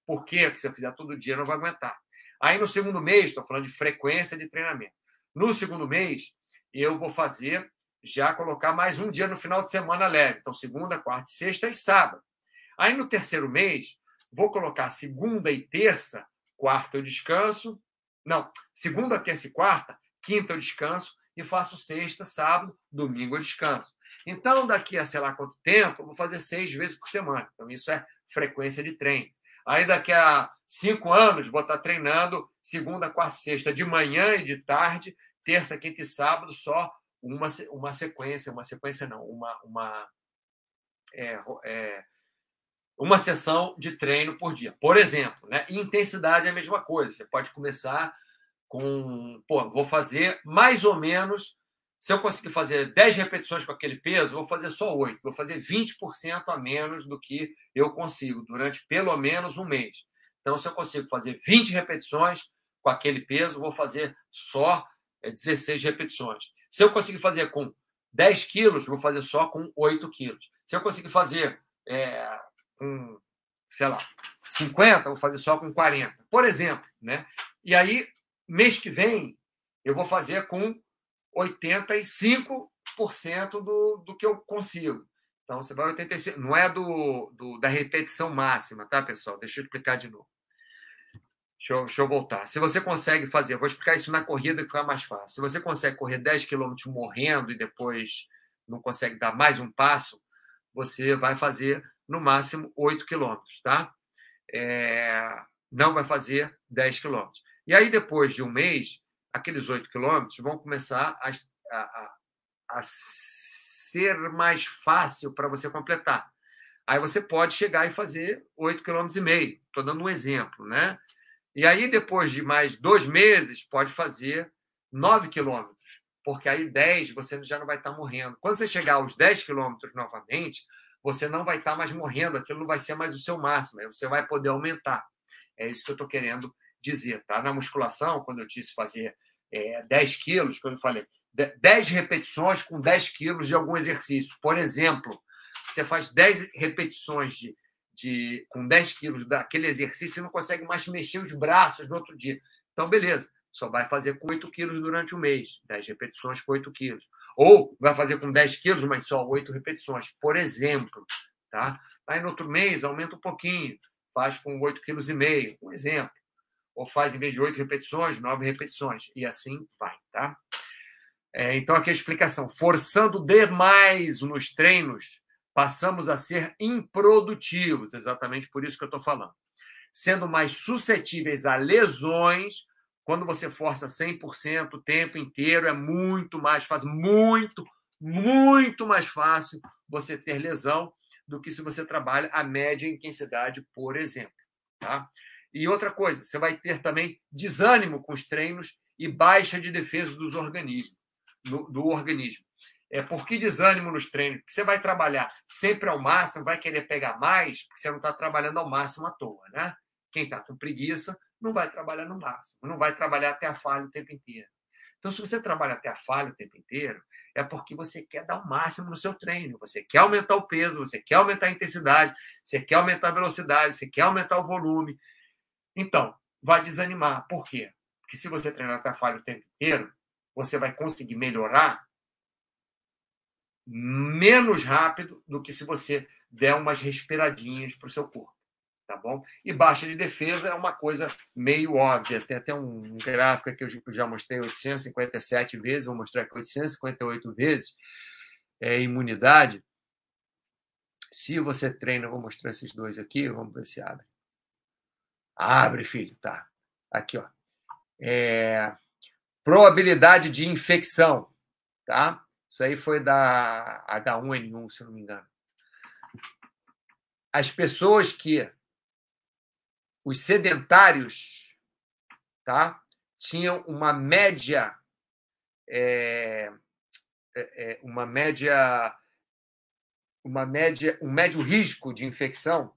Por quê? Porque se eu fizer todo dia, não vai aguentar. Aí, no segundo mês, estou falando de frequência de treinamento. No segundo mês, eu vou fazer, já colocar mais um dia no final de semana leve. Então, segunda, quarta, sexta e sábado. Aí, no terceiro mês, vou colocar segunda e terça, quarta eu descanso. Não, segunda, terça e quarta, quinta eu descanso e faço sexta, sábado, domingo eu descanso. Então, daqui a sei lá quanto tempo, eu vou fazer seis vezes por semana. Então, isso é frequência de treino. Aí, daqui a cinco anos, vou estar treinando segunda, quarta, sexta, de manhã e de tarde, terça, quinta e sábado, só uma, uma sequência, uma sequência não, uma, uma, é, é, uma sessão de treino por dia. Por exemplo, né? Intensidade é a mesma coisa. Você pode começar com, pô, vou fazer mais ou menos, se eu conseguir fazer 10 repetições com aquele peso, vou fazer só 8, vou fazer 20% a menos do que eu consigo durante pelo menos um mês. Então, se eu consigo fazer 20 repetições com aquele peso, vou fazer só 16 é, repetições. Se eu conseguir fazer com 10 quilos, vou fazer só com 8 quilos. Se eu conseguir fazer é, com, sei lá, 50, vou fazer só com 40, por exemplo. Né? E aí, mês que vem, eu vou fazer com 85% do, do que eu consigo. Então, você vai 85%. Não é do, do, da repetição máxima, tá, pessoal? Deixa eu explicar de novo. Deixa eu, deixa eu voltar. Se você consegue fazer, vou explicar isso na corrida que fica mais fácil. Se você consegue correr 10 quilômetros morrendo e depois não consegue dar mais um passo, você vai fazer no máximo 8 quilômetros, tá? É, não vai fazer 10 quilômetros. E aí, depois de um mês, aqueles 8 quilômetros vão começar a, a, a ser mais fácil para você completar. Aí você pode chegar e fazer 8,5 km. Estou dando um exemplo, né? E aí, depois de mais dois meses, pode fazer 9 quilômetros, porque aí 10 você já não vai estar morrendo. Quando você chegar aos 10 quilômetros novamente, você não vai estar mais morrendo, aquilo não vai ser mais o seu máximo, aí você vai poder aumentar. É isso que eu estou querendo dizer, tá? Na musculação, quando eu disse fazer é, 10 quilos, quando eu falei 10 repetições com 10 quilos de algum exercício. Por exemplo, você faz 10 repetições de, de, com 10 quilos daquele exercício e não consegue mais mexer os braços no outro dia. Então, beleza, só vai fazer com 8 quilos durante o mês, 10 repetições com 8 quilos. Ou vai fazer com 10 quilos, mas só 8 repetições, por exemplo. Tá? Aí no outro mês aumenta um pouquinho, faz com 8,5 kg, um exemplo. Ou faz, em vez de 8 repetições, 9 repetições. E assim vai, tá? É, então, aqui a explicação. Forçando demais nos treinos, passamos a ser improdutivos, exatamente por isso que eu estou falando. Sendo mais suscetíveis a lesões, quando você força 100% o tempo inteiro, é muito mais fácil, muito, muito mais fácil você ter lesão do que se você trabalha a média intensidade, por exemplo. Tá? E outra coisa, você vai ter também desânimo com os treinos e baixa de defesa dos organismos, do, do organismo. É, por que desânimo nos treinos? Porque você vai trabalhar sempre ao máximo, vai querer pegar mais, porque você não está trabalhando ao máximo à toa, né? Quem está com preguiça não vai trabalhar no máximo, não vai trabalhar até a falha o tempo inteiro. Então, se você trabalha até a falha o tempo inteiro, é porque você quer dar o máximo no seu treino, você quer aumentar o peso, você quer aumentar a intensidade, você quer aumentar a velocidade, você quer aumentar o volume. Então, vai desanimar. Por quê? Porque se você treinar até a falha o tempo inteiro, você vai conseguir melhorar menos rápido do que se você der umas respiradinhas para o seu corpo tá bom? E baixa de defesa é uma coisa meio óbvia. Tem até um gráfico que eu já mostrei 857 vezes, vou mostrar aqui 858 vezes, é imunidade. Se você treina, vou mostrar esses dois aqui, vamos ver se abre. Abre, filho, tá. Aqui, ó. É... Probabilidade de infecção, tá? Isso aí foi da H1N1, se não me engano. As pessoas que os sedentários tá, tinham uma média, é, é, é, uma média, uma média, um médio risco de infecção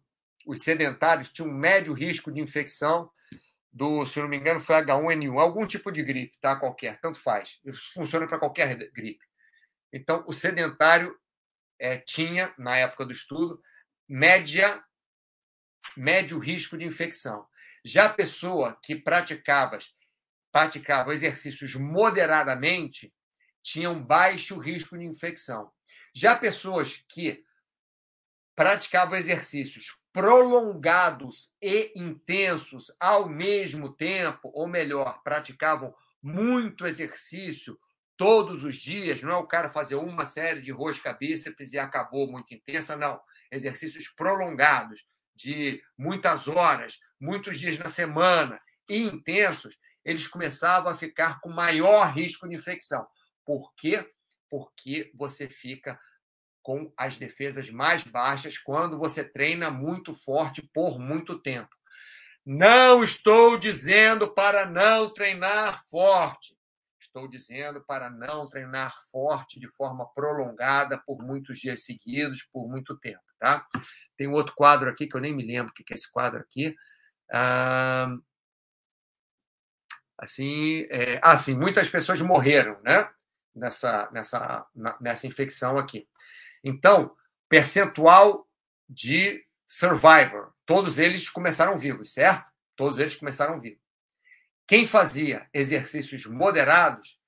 os sedentários tinham um médio risco de infecção do, se não me engano, foi H1N1, algum tipo de gripe, tá? Qualquer, tanto faz. Isso funciona para qualquer gripe. Então, o sedentário é, tinha, na época do estudo, média, médio risco de infecção. Já a pessoa que praticava, praticava exercícios moderadamente tinha um baixo risco de infecção. Já pessoas que praticavam exercícios prolongados e intensos ao mesmo tempo, ou melhor, praticavam muito exercício todos os dias, não é o cara fazer uma série de rosca bíceps e acabou muito intensa, não. Exercícios prolongados, de muitas horas, muitos dias na semana e intensos, eles começavam a ficar com maior risco de infecção. Por quê? Porque você fica com as defesas mais baixas quando você treina muito forte por muito tempo. Não estou dizendo para não treinar forte. Estou dizendo para não treinar forte de forma prolongada por muitos dias seguidos, por muito tempo, tá? Tem um outro quadro aqui que eu nem me lembro o que é esse quadro aqui. Ah, assim, é, ah, sim, muitas pessoas morreram, né? Nessa, nessa, nessa infecção aqui. Então, percentual de survivor, todos eles começaram vivos, certo? Todos eles começaram vivos. Quem fazia exercícios moderados,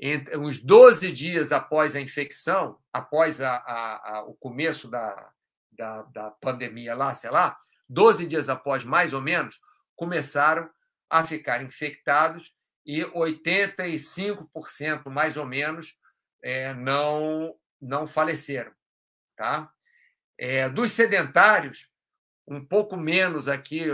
entre, uns 12 dias após a infecção, após a, a, a, o começo da, da, da pandemia lá, sei lá, 12 dias após, mais ou menos, começaram a ficar infectados e 85% mais ou menos é, não não faleceram. Tá? É, dos sedentários, um pouco menos aqui,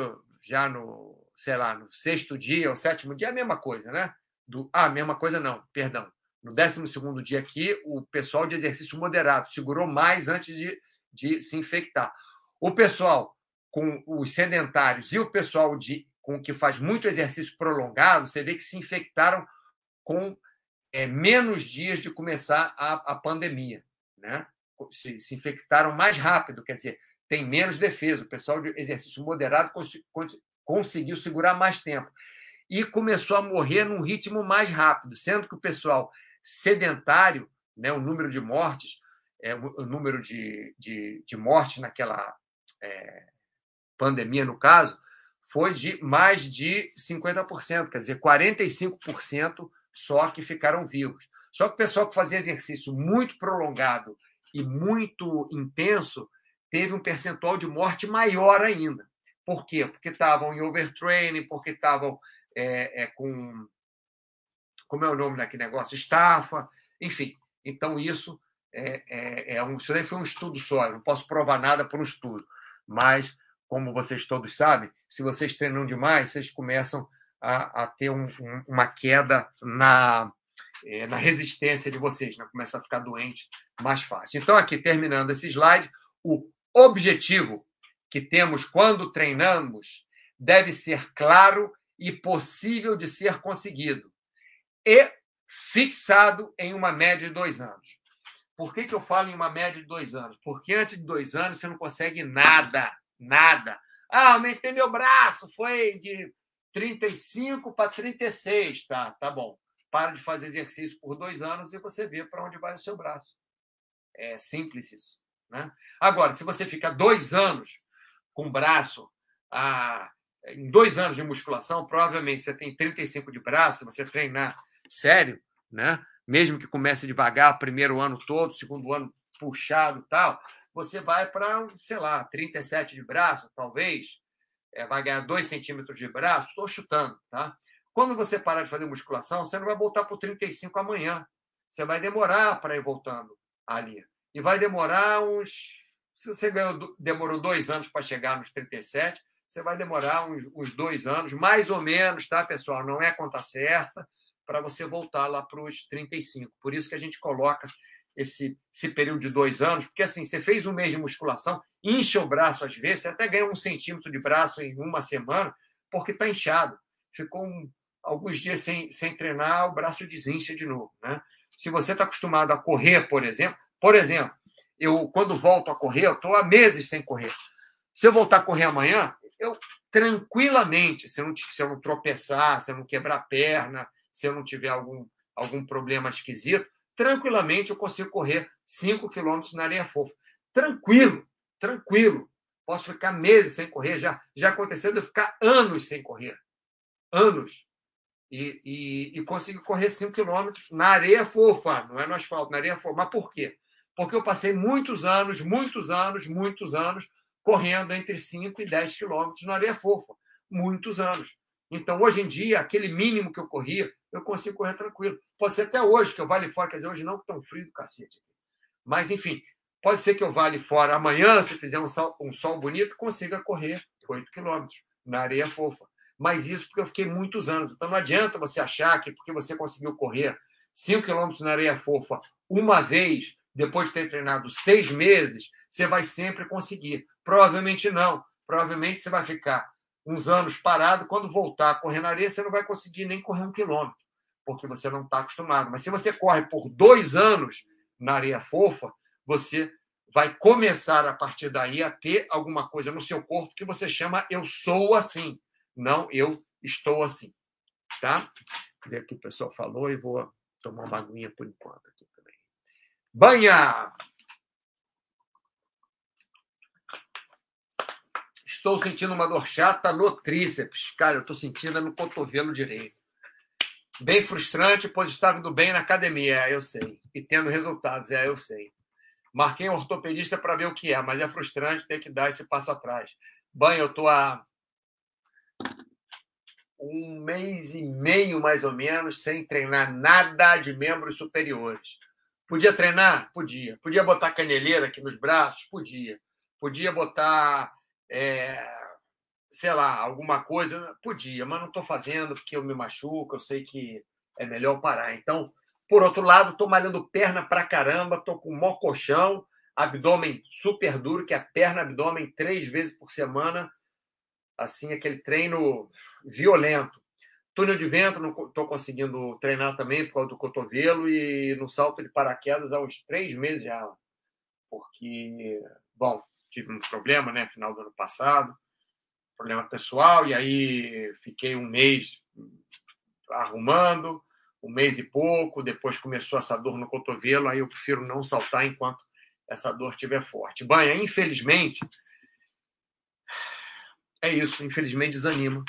já no, sei lá, no sexto dia ou sétimo dia, a mesma coisa, né? Do, ah, mesma coisa não, perdão. No décimo segundo dia aqui, o pessoal de exercício moderado segurou mais antes de, de se infectar. O pessoal com os sedentários e o pessoal de, com que faz muito exercício prolongado, você vê que se infectaram com é, menos dias de começar a, a pandemia. Né? Se, se, infectaram mais rápido, quer dizer, tem menos defesa. O pessoal de exercício moderado conseguiu segurar mais tempo. E começou a morrer num ritmo mais rápido, sendo que o pessoal sedentário, né, o número de mortes, é, o número de, de, de mortes naquela é, pandemia, no caso, foi de mais de 50%, quer dizer, 45% só que ficaram vivos. Só que o pessoal que fazia exercício muito prolongado e muito intenso teve um percentual de morte maior ainda. Por quê? Porque estavam em overtraining, porque estavam é, é, com. Como é o nome daquele negócio? Estafa, enfim. Então, isso é, é, é um. Isso daí foi um estudo só, eu não posso provar nada por um estudo. Mas, como vocês todos sabem, se vocês treinam demais, vocês começam a, a ter um, um, uma queda na, é, na resistência de vocês, né? começa a ficar doente mais fácil. Então, aqui, terminando esse slide, o objetivo que temos quando treinamos deve ser claro e possível de ser conseguido e fixado em uma média de dois anos. Por que, que eu falo em uma média de dois anos? Porque antes de dois anos você não consegue nada, nada. Ah, aumentei meu braço, foi de 35 para 36, tá? Tá bom. Para de fazer exercício por dois anos e você vê para onde vai o seu braço. É simples isso. Né? Agora, se você fica dois anos com braço, ah, em dois anos de musculação, provavelmente você tem 35 de braço, você treinar sério, né? mesmo que comece devagar, primeiro ano todo, segundo ano puxado tal, você vai para, sei lá, 37 de braço, talvez, é, vai ganhar 2 centímetros de braço, estou chutando, tá? Quando você parar de fazer musculação, você não vai voltar para o 35 amanhã. Você vai demorar para ir voltando ali. E vai demorar uns. Se você ganhou, demorou dois anos para chegar nos 37, você vai demorar uns, uns dois anos, mais ou menos, tá, pessoal? Não é conta certa, para você voltar lá para os 35. Por isso que a gente coloca esse, esse período de dois anos, porque assim, você fez um mês de musculação, incha o braço às vezes, você até ganha um centímetro de braço em uma semana, porque está inchado. Ficou um, alguns dias sem, sem treinar, o braço desincha de novo. Né? Se você está acostumado a correr, por exemplo, por exemplo, eu quando volto a correr, eu estou há meses sem correr. Se eu voltar a correr amanhã, eu tranquilamente, se eu não, se eu não tropeçar, se eu não quebrar a perna, se eu não tiver algum, algum problema esquisito, tranquilamente eu consigo correr 5 quilômetros na areia fofa. Tranquilo, tranquilo. Posso ficar meses sem correr. Já, já aconteceu de eu ficar anos sem correr. Anos. E, e, e consigo correr 5 quilômetros na areia fofa, não é no asfalto, na areia fofa. Mas por quê? Porque eu passei muitos anos, muitos anos, muitos anos correndo entre 5 e 10 quilômetros na areia fofa. Muitos anos. Então, hoje em dia, aquele mínimo que eu corria, eu consigo correr tranquilo. Pode ser até hoje que eu vá ali fora, quer dizer, hoje não, tão frio do cacete. Mas, enfim, pode ser que eu vá ali fora amanhã, se fizer um sol, um sol bonito, consiga correr 8 quilômetros na areia fofa. Mas isso porque eu fiquei muitos anos. Então, não adianta você achar que porque você conseguiu correr 5 quilômetros na areia fofa uma vez, depois de ter treinado seis meses, você vai sempre conseguir. Provavelmente não. Provavelmente você vai ficar uns anos parado. Quando voltar a correr na areia, você não vai conseguir nem correr um quilômetro, porque você não está acostumado. Mas se você corre por dois anos na areia fofa, você vai começar a partir daí a ter alguma coisa no seu corpo que você chama eu sou assim, não eu estou assim. Tá? Ver aqui o pessoal falou e vou tomar uma aguinha por enquanto aqui. Banha! Estou sentindo uma dor chata no tríceps. Cara, eu estou sentindo no cotovelo direito. Bem frustrante, pois estava indo bem na academia, é, eu sei. E tendo resultados, é, eu sei. Marquei um ortopedista para ver o que é, mas é frustrante ter que dar esse passo atrás. Banho, eu estou há um mês e meio, mais ou menos, sem treinar nada de membros superiores. Podia treinar? Podia. Podia botar caneleira aqui nos braços? Podia. Podia botar é, sei lá, alguma coisa, podia, mas não estou fazendo porque eu me machuco, eu sei que é melhor parar. Então, por outro lado, estou malhando perna pra caramba, estou com mó colchão, abdômen super duro, que é perna, abdômen três vezes por semana, assim, aquele treino violento. Túnel de vento, não estou conseguindo treinar também por causa do cotovelo e no salto de paraquedas há uns três meses já. Porque, bom, tive um problema, né, final do ano passado, problema pessoal, e aí fiquei um mês arrumando, um mês e pouco, depois começou essa dor no cotovelo, aí eu prefiro não saltar enquanto essa dor estiver forte. Banha, infelizmente, é isso, infelizmente desanima.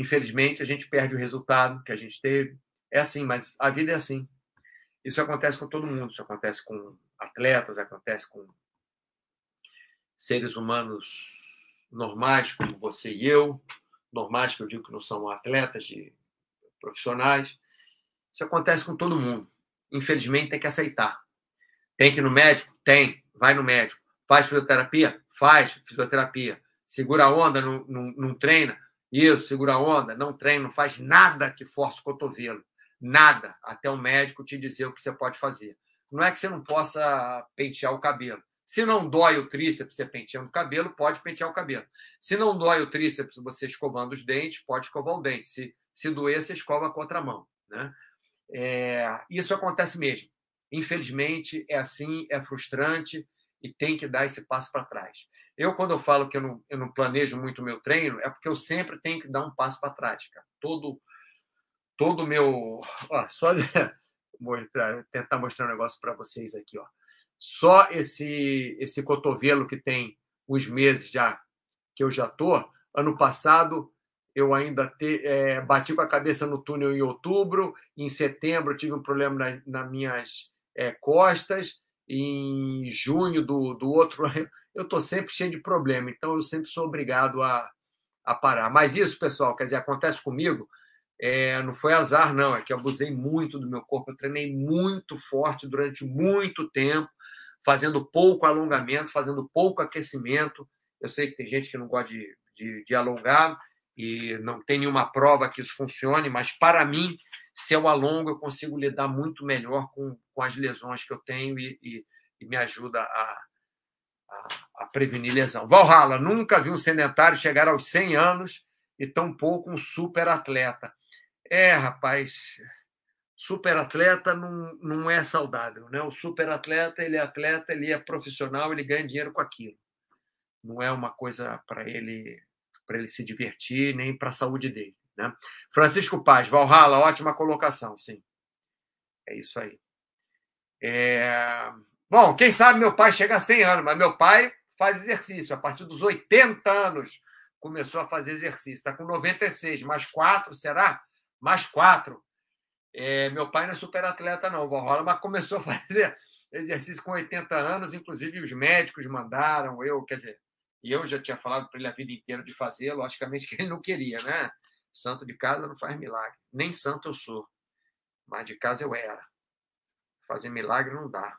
Infelizmente a gente perde o resultado que a gente teve. É assim, mas a vida é assim. Isso acontece com todo mundo, isso acontece com atletas, acontece com seres humanos normais, como você e eu, normais que eu digo que não são atletas de profissionais. Isso acontece com todo mundo. Infelizmente, tem que aceitar. Tem que ir no médico? Tem. Vai no médico. Faz fisioterapia? Faz fisioterapia. Segura a onda? Não, não, não treina? Isso, segura a onda. Não treina, não faz nada que force o cotovelo. Nada. Até o médico te dizer o que você pode fazer. Não é que você não possa pentear o cabelo. Se não dói o tríceps, você penteando o cabelo, pode pentear o cabelo. Se não dói o tríceps, você escovando os dentes, pode escovar o dente. Se, se doer, você escova a contramão. Né? É, isso acontece mesmo. Infelizmente, é assim, é frustrante e tem que dar esse passo para trás. Eu, quando eu falo que eu não, eu não planejo muito o meu treino, é porque eu sempre tenho que dar um passo para trás. Cara. Todo todo meu. Ó, só [LAUGHS] tentar mostrar um negócio para vocês aqui. Ó. Só esse esse cotovelo que tem os meses já que eu já tô. Ano passado eu ainda te, é, bati com a cabeça no túnel em outubro. Em setembro tive um problema nas na minhas é, costas. Em junho do, do outro [LAUGHS] ano eu estou sempre cheio de problema. Então eu sempre sou obrigado a, a parar. Mas isso, pessoal, quer dizer, acontece comigo. É, não foi azar, não. É que eu abusei muito do meu corpo. Eu treinei muito forte durante muito tempo fazendo pouco alongamento, fazendo pouco aquecimento. Eu sei que tem gente que não gosta de, de, de alongar e não tem nenhuma prova que isso funcione, mas para mim, se eu alongo, eu consigo lidar muito melhor com, com as lesões que eu tenho e, e, e me ajuda a, a, a, prevenir lesão. Valhalla, nunca vi um sedentário chegar aos 100 anos e tampouco um super atleta. É, rapaz, superatleta não, não é saudável. Né? O superatleta, ele é atleta, ele é profissional, ele ganha dinheiro com aquilo. não é uma coisa para ele para ele se divertir nem para a saúde dele. Né? Francisco Paz, Valhalla, ótima colocação, sim. É isso aí. É... Bom, quem sabe meu pai chega a 100 anos, mas meu pai faz exercício. A partir dos 80 anos começou a fazer exercício. Está com 96, mais 4, será? Mais 4. É, meu pai não é super atleta, não, Valhalla, mas começou a [LAUGHS] fazer exercício com 80 anos, inclusive os médicos mandaram, eu, quer dizer, eu já tinha falado para ele a vida inteira de fazer, logicamente que ele não queria, né? Santo de casa não faz milagre. Nem santo eu sou, mas de casa eu era. Fazer milagre não dá.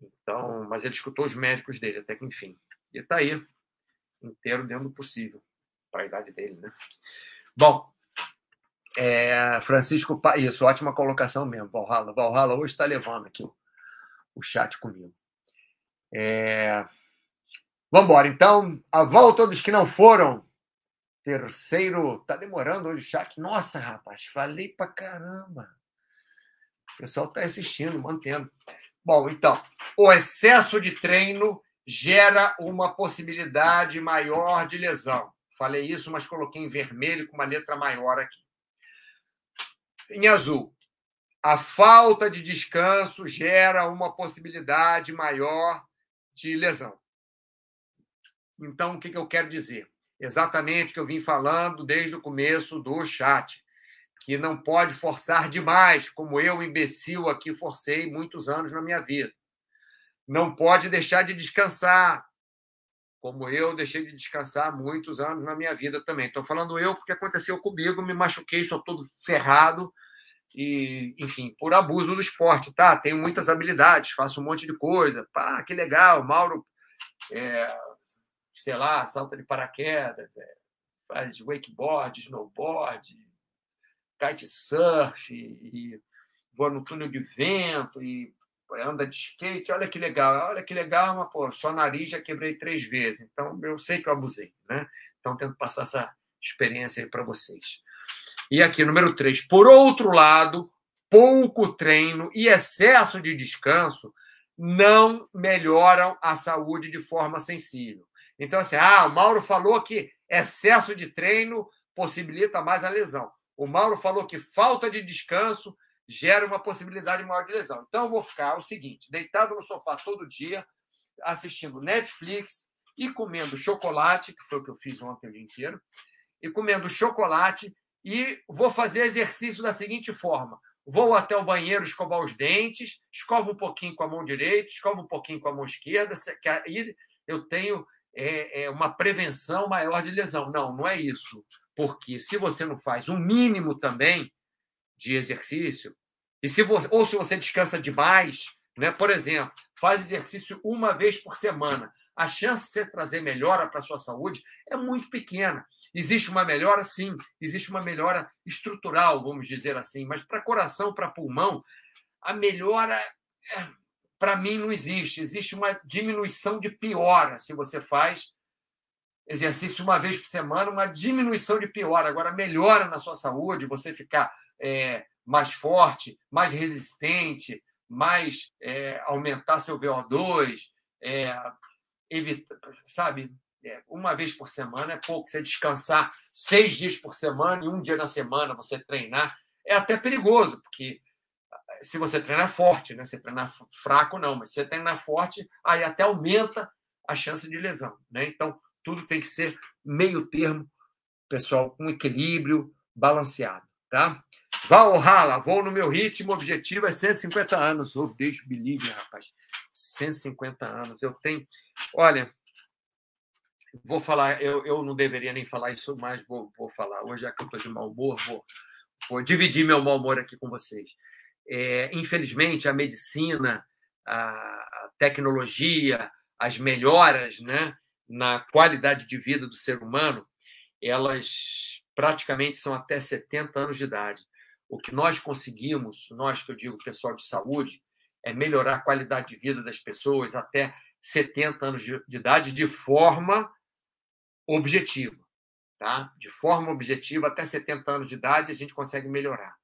Então, mas ele escutou os médicos dele, até que enfim. E está aí, inteiro dentro do possível, para a idade dele, né? Bom, é, Francisco, isso, ótima colocação mesmo, Valhalla. Valhalla hoje está levando aqui o, chat comigo. É... Vamos embora. Então, a volta dos que não foram. Terceiro. Tá demorando hoje o chat. Nossa, rapaz, falei pra caramba. O pessoal está assistindo, mantendo. Bom, então, o excesso de treino gera uma possibilidade maior de lesão. Falei isso, mas coloquei em vermelho com uma letra maior aqui. Em azul, a falta de descanso gera uma possibilidade maior de lesão. Então, o que eu quero dizer? Exatamente o que eu vim falando desde o começo do chat, que não pode forçar demais, como eu, imbecil, aqui forcei muitos anos na minha vida. Não pode deixar de descansar, como eu deixei de descansar muitos anos na minha vida também. Estou falando eu porque aconteceu comigo, me machuquei, sou todo ferrado e, enfim, por abuso do esporte, tá? Tenho muitas habilidades, faço um monte de coisa, pá, que legal, Mauro, é, sei lá, salta de paraquedas, é, faz wakeboard, snowboard, kitesurf, e voa no túnel de vento, e anda de skate, olha que legal, olha que legal, mas pô, só nariz já quebrei três vezes, então eu sei que eu abusei, né? Então tento passar essa experiência aí para vocês. E aqui, número três, por outro lado, pouco treino e excesso de descanso não melhoram a saúde de forma sensível. Então, assim, ah, o Mauro falou que excesso de treino possibilita mais a lesão. O Mauro falou que falta de descanso gera uma possibilidade maior de lesão. Então, eu vou ficar o seguinte: deitado no sofá todo dia, assistindo Netflix e comendo chocolate, que foi o que eu fiz ontem o dia inteiro, e comendo chocolate, e vou fazer exercício da seguinte forma: vou até o banheiro escovar os dentes, escovo um pouquinho com a mão direita, escovo um pouquinho com a mão esquerda, que aí eu tenho é, é uma prevenção maior de lesão. Não, não é isso. Porque se você não faz um mínimo também de exercício, e se você, ou se você descansa demais, né? por exemplo, faz exercício uma vez por semana, a chance de você trazer melhora para a sua saúde é muito pequena. Existe uma melhora, sim, existe uma melhora estrutural, vamos dizer assim, mas para coração, para pulmão, a melhora, é, para mim, não existe. Existe uma diminuição de piora se você faz exercício uma vez por semana, uma diminuição de piora. Agora, melhora na sua saúde, você ficar é, mais forte, mais resistente, mais é, aumentar seu VO2, é, evita, sabe? É, uma vez por semana é pouco. Você descansar seis dias por semana e um dia na semana você treinar é até perigoso, porque eh, se você treinar forte, né? Se treinar fraco, não, mas se você treinar forte, aí até aumenta a chance de lesão, né? Então, tudo tem que ser meio termo, pessoal, com equilíbrio, balanceado, tá? Valhalla, vou no meu ritmo, objetivo é 150 anos. Oh, Deus me livre, rapaz. 150 anos. Eu tenho. Olha, vou falar, eu, eu não deveria nem falar isso, mas vou, vou falar. Hoje, já que eu estou de mau humor, vou, vou dividir meu mau humor aqui com vocês. É, infelizmente, a medicina, a tecnologia, as melhoras né, na qualidade de vida do ser humano, elas praticamente são até 70 anos de idade. O que nós conseguimos, nós que eu digo pessoal de saúde, é melhorar a qualidade de vida das pessoas até 70 anos de, de idade de forma objetiva. Tá? De forma objetiva, até 70 anos de idade, a gente consegue melhorar.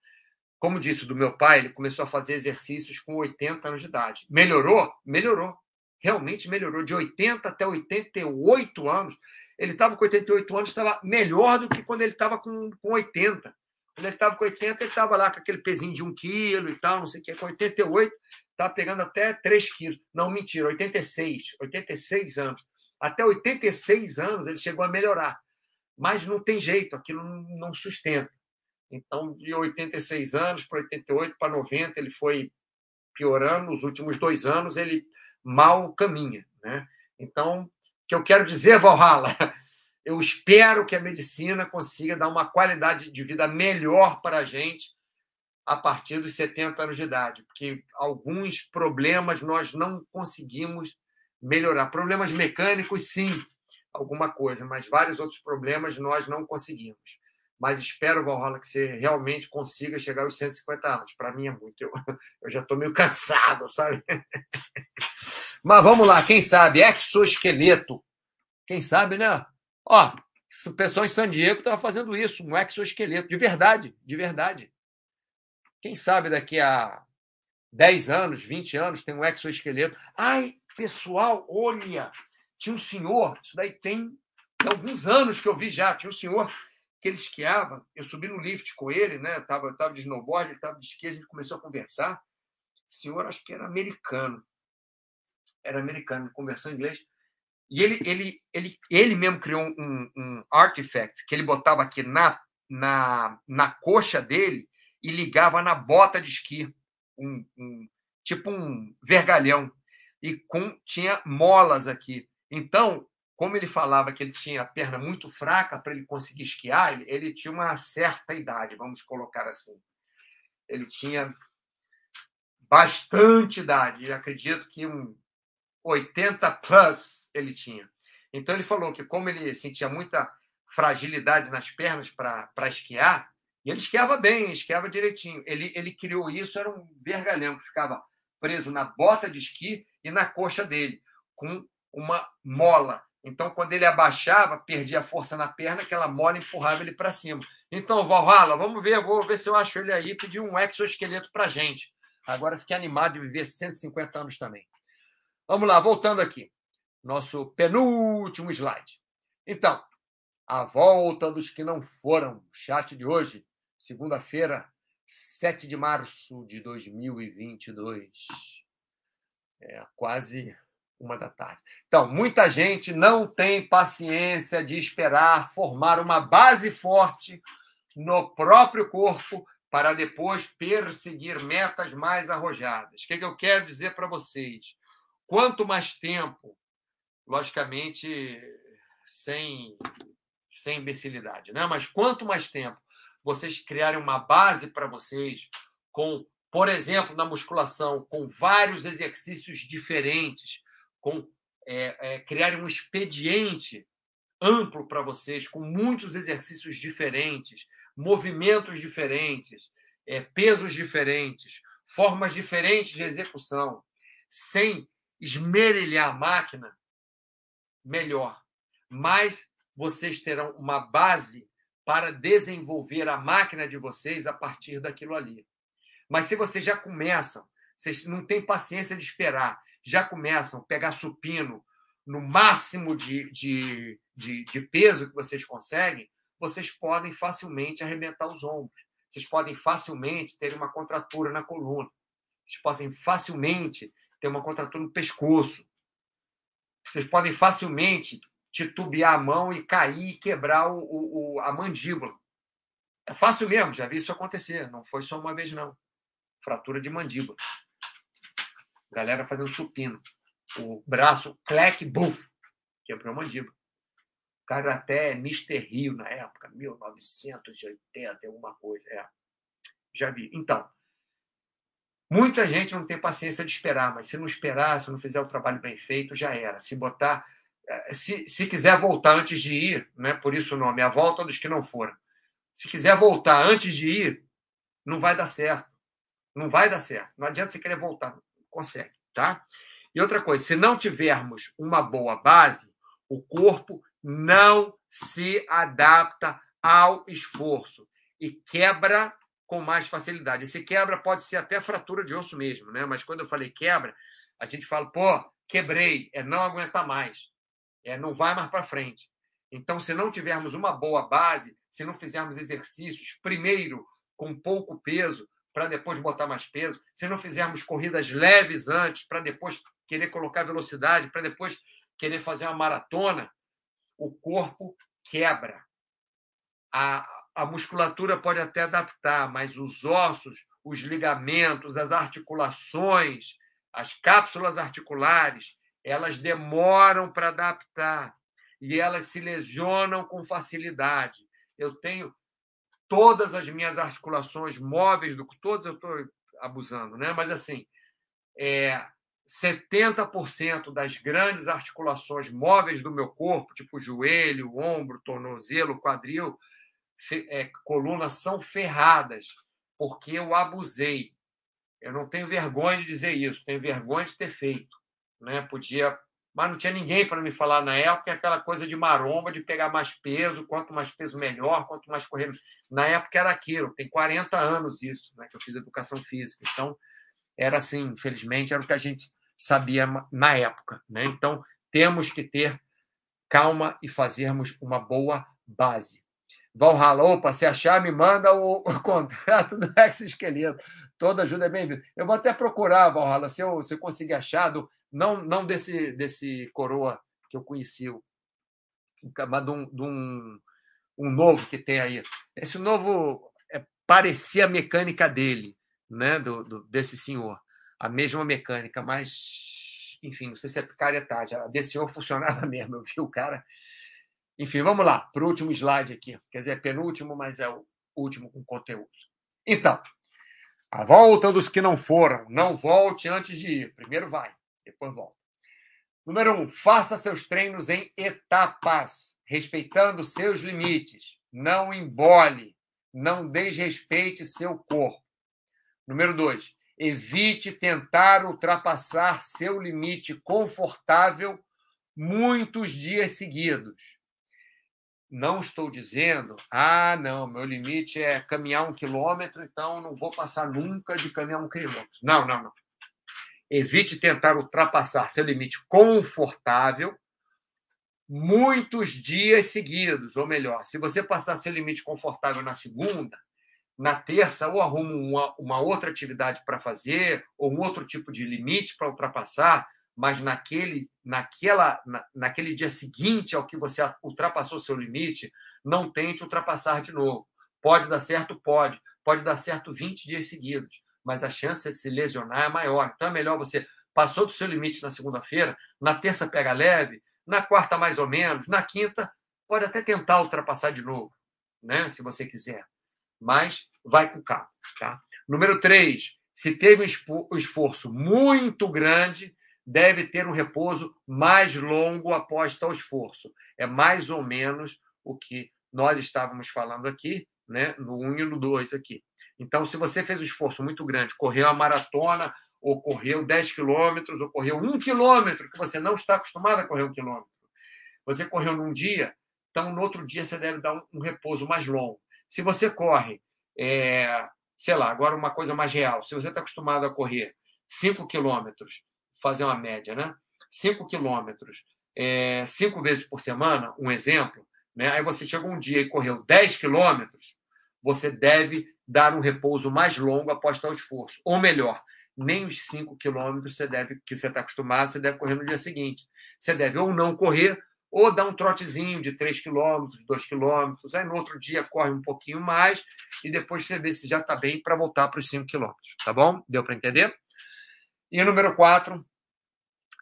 Como disse do meu pai, ele começou a fazer exercícios com 80 anos de idade. Melhorou? Melhorou. Realmente melhorou. De 80 até 88 anos, ele estava com 88 anos, estava melhor do que quando ele estava com, com 80. Quando ele estava com 80, ele estava lá com aquele pezinho de 1 quilo e tal, não sei o que. Com 88, estava pegando até 3 quilos. Não, mentira, 86. 86 anos. Até 86 anos ele chegou a melhorar. Mas não tem jeito, aquilo não sustenta. Então, de 86 anos para 88 para 90, ele foi piorando. Nos últimos dois anos, ele mal caminha. Né? Então, o que eu quero dizer, Valhalla, [LAUGHS] eu espero que a medicina consiga dar uma qualidade de vida melhor para a gente a partir dos 70 anos de idade, porque alguns problemas nós não conseguimos melhorar. Problemas mecânicos, sim, alguma coisa, mas vários outros problemas nós não conseguimos. Mas espero, Valhalla, que você realmente consiga chegar aos 150 anos. Para mim é muito. Eu, [LAUGHS] eu já estou meio cansado, sabe? [LAUGHS] Mas vamos lá, quem sabe? Exoesqueleto. Quem sabe, né? Ó, o pessoal em San Diego estava fazendo isso, um exoesqueleto, de verdade, de verdade. Quem sabe daqui a 10 anos, 20 anos, tem um exoesqueleto. Ai, pessoal, olha, tinha um senhor, isso daí tem, alguns anos que eu vi já, tinha um senhor que ele esquiava, eu subi no lift com ele, né? Eu tava, eu tava de snowboard, ele estava de esqui, a gente começou a conversar. O senhor, acho que era americano. Era americano, conversou em inglês. E ele, ele, ele, ele mesmo criou um, um artifact que ele botava aqui na, na, na coxa dele e ligava na bota de esqui, um, um tipo um vergalhão. E com, tinha molas aqui. Então, como ele falava que ele tinha a perna muito fraca para ele conseguir esquiar, ele, ele tinha uma certa idade, vamos colocar assim. Ele tinha bastante idade, acredito que um 80 plus ele tinha. Então ele falou que como ele sentia muita fragilidade nas pernas para esquiar, e ele esquiava bem, esquiava direitinho. Ele, ele criou isso, era um vergalhão que ficava preso na bota de esqui e na coxa dele, com uma mola. Então, quando ele abaixava, perdia força na perna, aquela mola empurrava ele para cima. Então, Valhalla, vamos ver, vou ver se eu acho ele aí, pedir um exoesqueleto para gente. Agora fiquei animado de viver 150 anos também. Vamos lá, voltando aqui. Nosso penúltimo slide. Então, a volta dos que não foram. Chat de hoje, segunda-feira, 7 de março de 2022. É quase uma da tarde. Então, muita gente não tem paciência de esperar formar uma base forte no próprio corpo para depois perseguir metas mais arrojadas. O que, é que eu quero dizer para vocês? Quanto mais tempo, logicamente, sem, sem imbecilidade, né? mas quanto mais tempo vocês criarem uma base para vocês, com, por exemplo, na musculação, com vários exercícios diferentes, com é, é, criarem um expediente amplo para vocês, com muitos exercícios diferentes, movimentos diferentes, é, pesos diferentes, formas diferentes de execução, sem esmerilhar a máquina, melhor. Mas vocês terão uma base para desenvolver a máquina de vocês a partir daquilo ali. Mas se vocês já começam, vocês não têm paciência de esperar, já começam a pegar supino no máximo de, de, de, de peso que vocês conseguem, vocês podem facilmente arrebentar os ombros. Vocês podem facilmente ter uma contratura na coluna. Vocês podem facilmente ter uma contratura no pescoço. Vocês podem facilmente titubear a mão e cair e quebrar o, o, a mandíbula. É fácil mesmo, já vi isso acontecer. Não foi só uma vez, não. Fratura de mandíbula. Galera fazendo supino. O braço, clec, buf, quebrou a mandíbula. O cara até é Mr. Rio na época, 1980, alguma coisa. É. Já vi. Então, Muita gente não tem paciência de esperar, mas se não esperar, se não fizer o trabalho bem feito, já era. Se botar, eh, se, se quiser voltar antes de ir, né, por isso o nome, a volta dos que não foram. Se quiser voltar antes de ir, não vai dar certo. Não vai dar certo. Não adianta você querer voltar, consegue, tá? E outra coisa, se não tivermos uma boa base, o corpo não se adapta ao esforço e quebra com mais facilidade. Esse quebra pode ser até fratura de osso mesmo, né? Mas quando eu falei quebra, A gente fala, pô, quebrei, é não aguentar mais, é não vai mais para frente. Então, se não tivermos uma boa base, se não fizermos exercícios, primeiro com pouco peso, para depois botar mais peso, se não fizermos corridas leves antes, para depois querer colocar velocidade, para depois querer fazer uma maratona, o corpo quebra. A, a musculatura pode até adaptar, mas os ossos, os ligamentos, as articulações, as cápsulas articulares, elas demoram para adaptar e elas se lesionam com facilidade. Eu tenho todas as minhas articulações móveis, do todas eu estou abusando, né? mas assim, é, 70% das grandes articulações móveis do meu corpo, tipo joelho, ombro, tornozelo, quadril, é, coluna, são ferradas, porque eu abusei. Eu não tenho vergonha de dizer isso, tenho vergonha de ter feito. Né? Podia, mas não tinha ninguém para me falar na época, aquela coisa de maromba, de pegar mais peso, quanto mais peso melhor, quanto mais correr. Na época era aquilo, tem 40 anos isso, né, que eu fiz educação física. Então, era assim, infelizmente, era o que a gente sabia na época. Né? Então, temos que ter calma e fazermos uma boa base. Valhalla, opa, se achar, me manda o, [LAUGHS] o contrato do exoesqueleto. Toda ajuda é bem-vinda. Eu vou até procurar, Valhalla, se eu, se eu conseguir achar, do, não, não desse, desse coroa que eu conheci, mas de um, de um, um novo que tem aí. Esse novo é, parecia a mecânica dele, né, do, do, desse senhor a mesma mecânica, mas, enfim, não sei se é picaretagem. A desse senhor [LAUGHS] funcionava mesmo, eu vi o cara. Enfim, vamos lá, para o último slide aqui. Quer dizer, é penúltimo, mas é o último com conteúdo. Então, a volta dos que não foram. Não volte antes de ir. Primeiro vai, depois volta. Número um, faça seus treinos em etapas, respeitando seus limites. Não embole, não desrespeite seu corpo. Número dois, Evite tentar ultrapassar seu limite confortável muitos dias seguidos. Não estou dizendo, ah, não, meu limite é caminhar um quilômetro, então não vou passar nunca de caminhar um quilômetro. Não, não, não. Evite tentar ultrapassar seu limite confortável muitos dias seguidos, ou melhor, se você passar seu limite confortável na segunda, na terça ou arrumo uma, uma outra atividade para fazer, ou um outro tipo de limite para ultrapassar, mas naquele, naquela, na, naquele dia seguinte ao que você ultrapassou seu limite, não tente ultrapassar de novo. Pode dar certo? Pode. Pode dar certo 20 dias seguidos, mas a chance de se lesionar é maior. Então é melhor você passou do seu limite na segunda-feira, na terça pega leve, na quarta mais ou menos, na quinta pode até tentar ultrapassar de novo, né, se você quiser mas vai com calma. Tá? Número três, se teve um esforço muito grande, deve ter um repouso mais longo após tal esforço. É mais ou menos o que nós estávamos falando aqui, né? no 1 e no 2 aqui. Então, se você fez um esforço muito grande, correu a maratona, ou correu 10 quilômetros, ou correu 1 quilômetro, que você não está acostumado a correr um quilômetro, você correu num dia, então no outro dia você deve dar um, um repouso mais longo. Se você corre, é, sei lá, agora uma coisa mais real, se você está acostumado a correr 5 quilômetros, fazer uma média, né? 5 quilômetros, é, cinco vezes por semana, um exemplo, né? aí você chegou um dia e correu 10 quilômetros, você deve dar um repouso mais longo após tal esforço. Ou melhor, nem os 5 quilômetros você deve, que você está acostumado, você deve correr no dia seguinte. Você deve ou não correr, ou dá um trotezinho de 3 quilômetros, 2 quilômetros, aí no outro dia corre um pouquinho mais e depois você vê se já está bem para voltar para os 5 quilômetros, tá bom? Deu para entender? E número 4,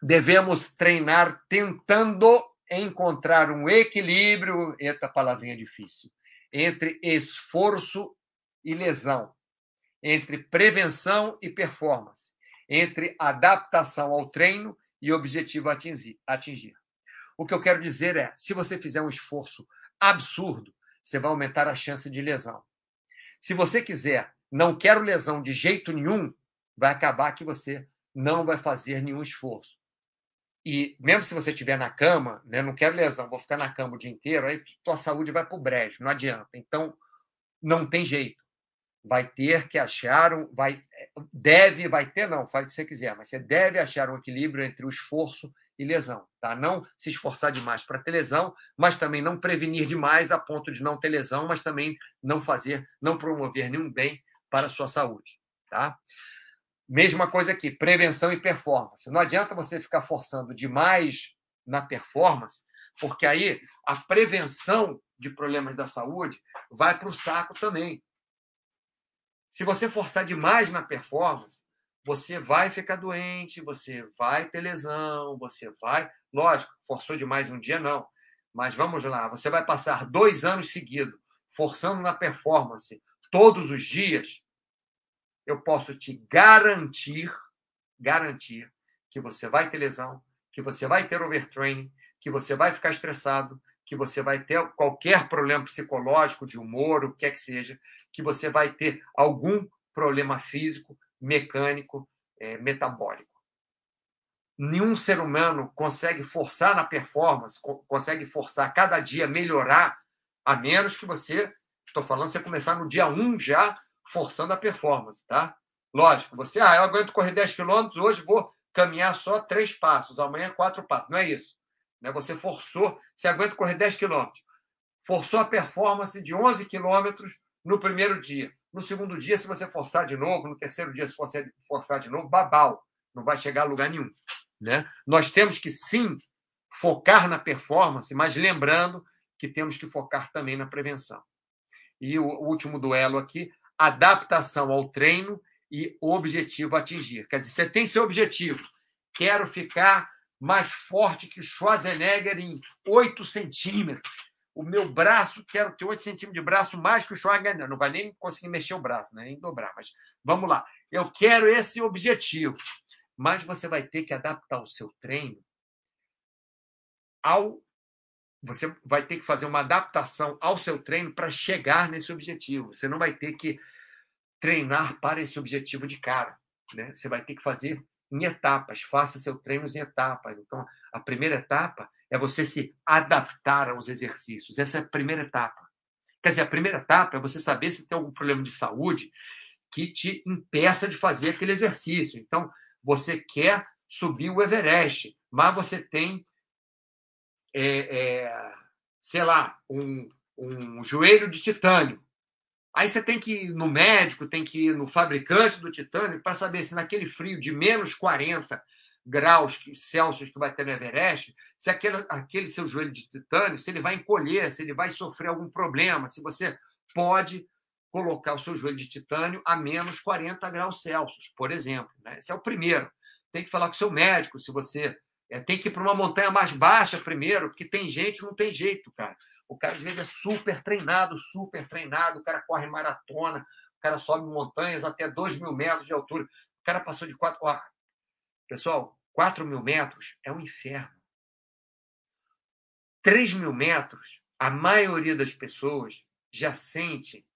devemos treinar tentando encontrar um equilíbrio, eita palavrinha difícil, entre esforço e lesão, entre prevenção e performance, entre adaptação ao treino e objetivo a atingir. O que eu quero dizer é: se você fizer um esforço absurdo, você vai aumentar a chance de lesão. Se você quiser, não quero lesão de jeito nenhum, vai acabar que você não vai fazer nenhum esforço. E mesmo se você estiver na cama, né, não quero lesão, vou ficar na cama o dia inteiro, aí tua saúde vai para o brejo, não adianta. Então, não tem jeito. vai ter que achar um, vai deve vai ter não faz o que você quiser mas você deve achar um equilíbrio entre o esforço e lesão tá não se esforçar demais para ter lesão mas também não prevenir demais a ponto de não ter lesão mas também não fazer não promover nenhum bem para a sua saúde tá mesma coisa aqui prevenção e performance não adianta você ficar forçando demais na performance porque aí a prevenção de problemas da saúde vai para o saco também se você forçar demais na performance, você vai ficar doente, você vai ter lesão, você vai. Lógico, forçou demais um dia, não. Mas vamos lá, você vai passar dois anos seguidos forçando na performance todos os dias. Eu posso te garantir, garantir que você vai ter lesão, que você vai ter overtraining, que você vai ficar estressado, que você vai ter qualquer problema psicológico, de humor, o que é que seja, que você vai ter algum problema físico, mecânico, é, metabólico. Nenhum ser humano consegue forçar na performance, consegue forçar cada dia melhorar, a menos que você, estou falando, você começar no dia 1 já forçando a performance, tá? Lógico, você, ah, eu aguento correr 10 quilômetros, hoje vou caminhar só três passos, amanhã quatro passos. Não é isso. Né? Você forçou, você aguenta correr 10 quilômetros. Forçou a performance de 11 quilômetros no primeiro dia. No segundo dia, se você forçar de novo, no terceiro dia, se você forçar de novo, babau, não vai chegar a lugar nenhum. Né? Nós temos que sim focar na performance, mas lembrando que temos que focar também na prevenção. E o último duelo aqui, adaptação ao treino e objetivo a atingir. Quer dizer, você tem seu objetivo. Quero ficar mais forte que Schwarzenegger em 8 centímetros o meu braço, quero ter 8 centímetros de braço mais que o Schwarzenegger. Não vai nem conseguir mexer o braço, né? nem dobrar, mas vamos lá. Eu quero esse objetivo. Mas você vai ter que adaptar o seu treino ao. Você vai ter que fazer uma adaptação ao seu treino para chegar nesse objetivo. Você não vai ter que treinar para esse objetivo de cara. Né? Você vai ter que fazer em etapas. Faça seu treino em etapas. Então, a primeira etapa é você se adaptar aos exercícios. Essa é a primeira etapa. Quer dizer, a primeira etapa é você saber se tem algum problema de saúde que te impeça de fazer aquele exercício. Então, você quer subir o Everest, mas você tem, é, é, sei lá, um, um joelho de titânio. Aí você tem que ir no médico, tem que ir no fabricante do titânio para saber se naquele frio de menos 40 graus Celsius que vai ter no Everest, se aquele, aquele seu joelho de titânio, se ele vai encolher, se ele vai sofrer algum problema, se você pode colocar o seu joelho de titânio a menos 40 graus Celsius, por exemplo. Né? Esse é o primeiro. Tem que falar com o seu médico, se você é, tem que ir para uma montanha mais baixa primeiro, porque tem gente, não tem jeito, cara. O cara, às vezes, é super treinado, super treinado, o cara corre maratona, o cara sobe montanhas até 2 mil metros de altura. O cara passou de 4. Pessoal, 4 mil metros é um inferno. 3 mil metros, a maioria das pessoas já sente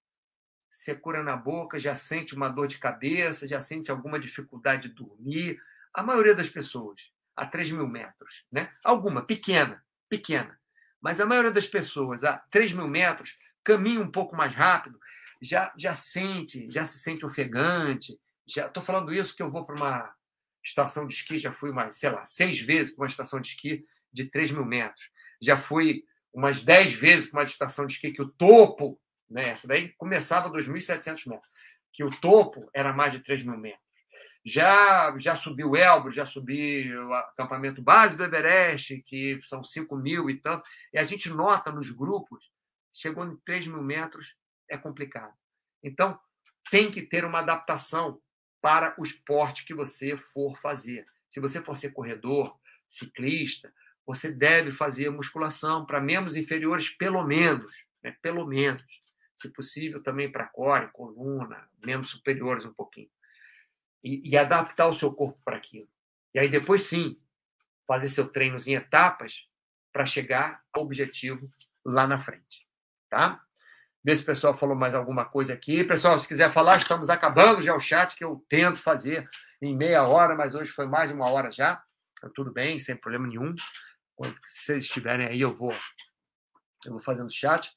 secura na boca, já sente uma dor de cabeça, já sente alguma dificuldade de dormir. A maioria das pessoas, a 3 mil metros. Né? Alguma, pequena, pequena. Mas a maioria das pessoas, a 3 mil metros, caminha um pouco mais rápido, já, já sente, já se sente ofegante. Já estou falando isso que eu vou para uma estação de esqui, já fui mais, sei lá, seis vezes para uma estação de esqui de 3 mil metros. Já fui umas 10 vezes para uma estação de esqui que o topo, né, essa daí começava a 2.700 metros, que o topo era mais de 3 mil metros. Já, já subi o Elbro, já subi o acampamento base do Everest, que são 5 mil e tanto, e a gente nota nos grupos, chegou em 3 mil metros, é complicado. Então, tem que ter uma adaptação para o esporte que você for fazer. Se você for ser corredor, ciclista, você deve fazer musculação para membros inferiores, pelo menos, né? pelo menos. Se possível, também para core, coluna, membros superiores um pouquinho. E, e adaptar o seu corpo para aquilo. E aí, depois, sim, fazer seu treino em etapas para chegar ao objetivo lá na frente. Tá? ver se o pessoal falou mais alguma coisa aqui. Pessoal, se quiser falar, estamos acabando já o chat, que eu tento fazer em meia hora, mas hoje foi mais de uma hora já. Então, tudo bem, sem problema nenhum. Quando vocês estiverem aí, eu vou, eu vou fazendo chat.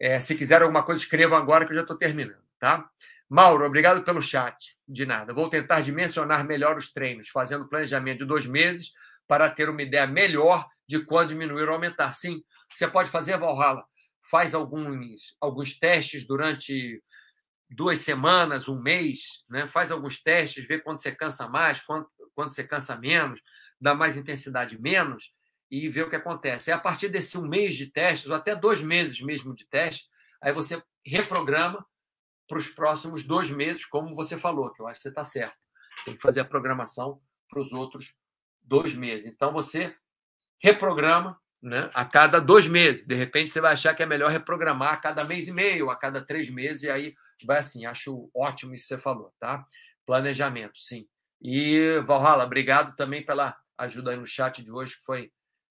É, se quiser alguma coisa, escrevam agora que eu já estou terminando, tá? Mauro, obrigado pelo chat. De nada. Vou tentar dimensionar melhor os treinos, fazendo planejamento de dois meses para ter uma ideia melhor de quando diminuir ou aumentar. Sim, você pode fazer, Valhalla. Faz alguns, alguns testes durante duas semanas, um mês, né? faz alguns testes, vê quando você cansa mais, quando, quando você cansa menos, dá mais intensidade menos, e vê o que acontece. É a partir desse um mês de testes, ou até dois meses mesmo de teste, aí você reprograma para os próximos dois meses, como você falou, que eu acho que você está certo. Tem que fazer a programação para os outros dois meses. Então você reprograma né, a cada dois meses. De repente você vai achar que é melhor reprogramar a cada mês e meio, a cada três meses, e aí vai assim. Acho ótimo isso que você falou, tá? Planejamento, sim. E, Valhalla, obrigado também pela ajuda aí no chat de hoje, que foi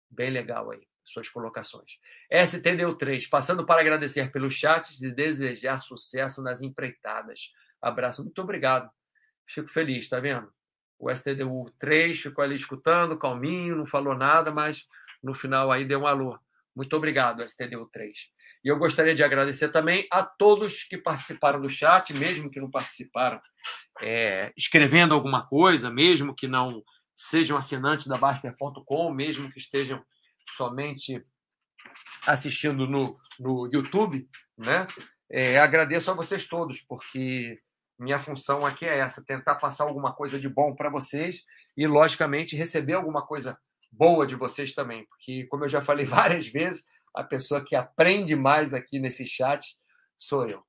bem legal aí, suas colocações. STDU3, passando para agradecer pelos chats e desejar sucesso nas empreitadas. Abraço, muito obrigado. Fico feliz, tá vendo? O STDU3 ficou ali escutando, calminho, não falou nada, mas no final aí deu um alô. Muito obrigado, STDU3. E eu gostaria de agradecer também a todos que participaram do chat, mesmo que não participaram, é, escrevendo alguma coisa, mesmo que não sejam assinantes da Baster.com, mesmo que estejam somente assistindo no, no YouTube, né? É, agradeço a vocês todos, porque minha função aqui é essa: tentar passar alguma coisa de bom para vocês e, logicamente, receber alguma coisa boa de vocês também, porque, como eu já falei [LAUGHS] várias vezes, a pessoa que aprende mais aqui nesse chat sou eu.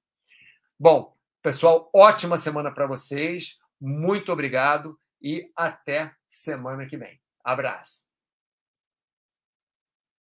Bom, pessoal, ótima semana para vocês. Muito obrigado e até semana que vem. Abraço.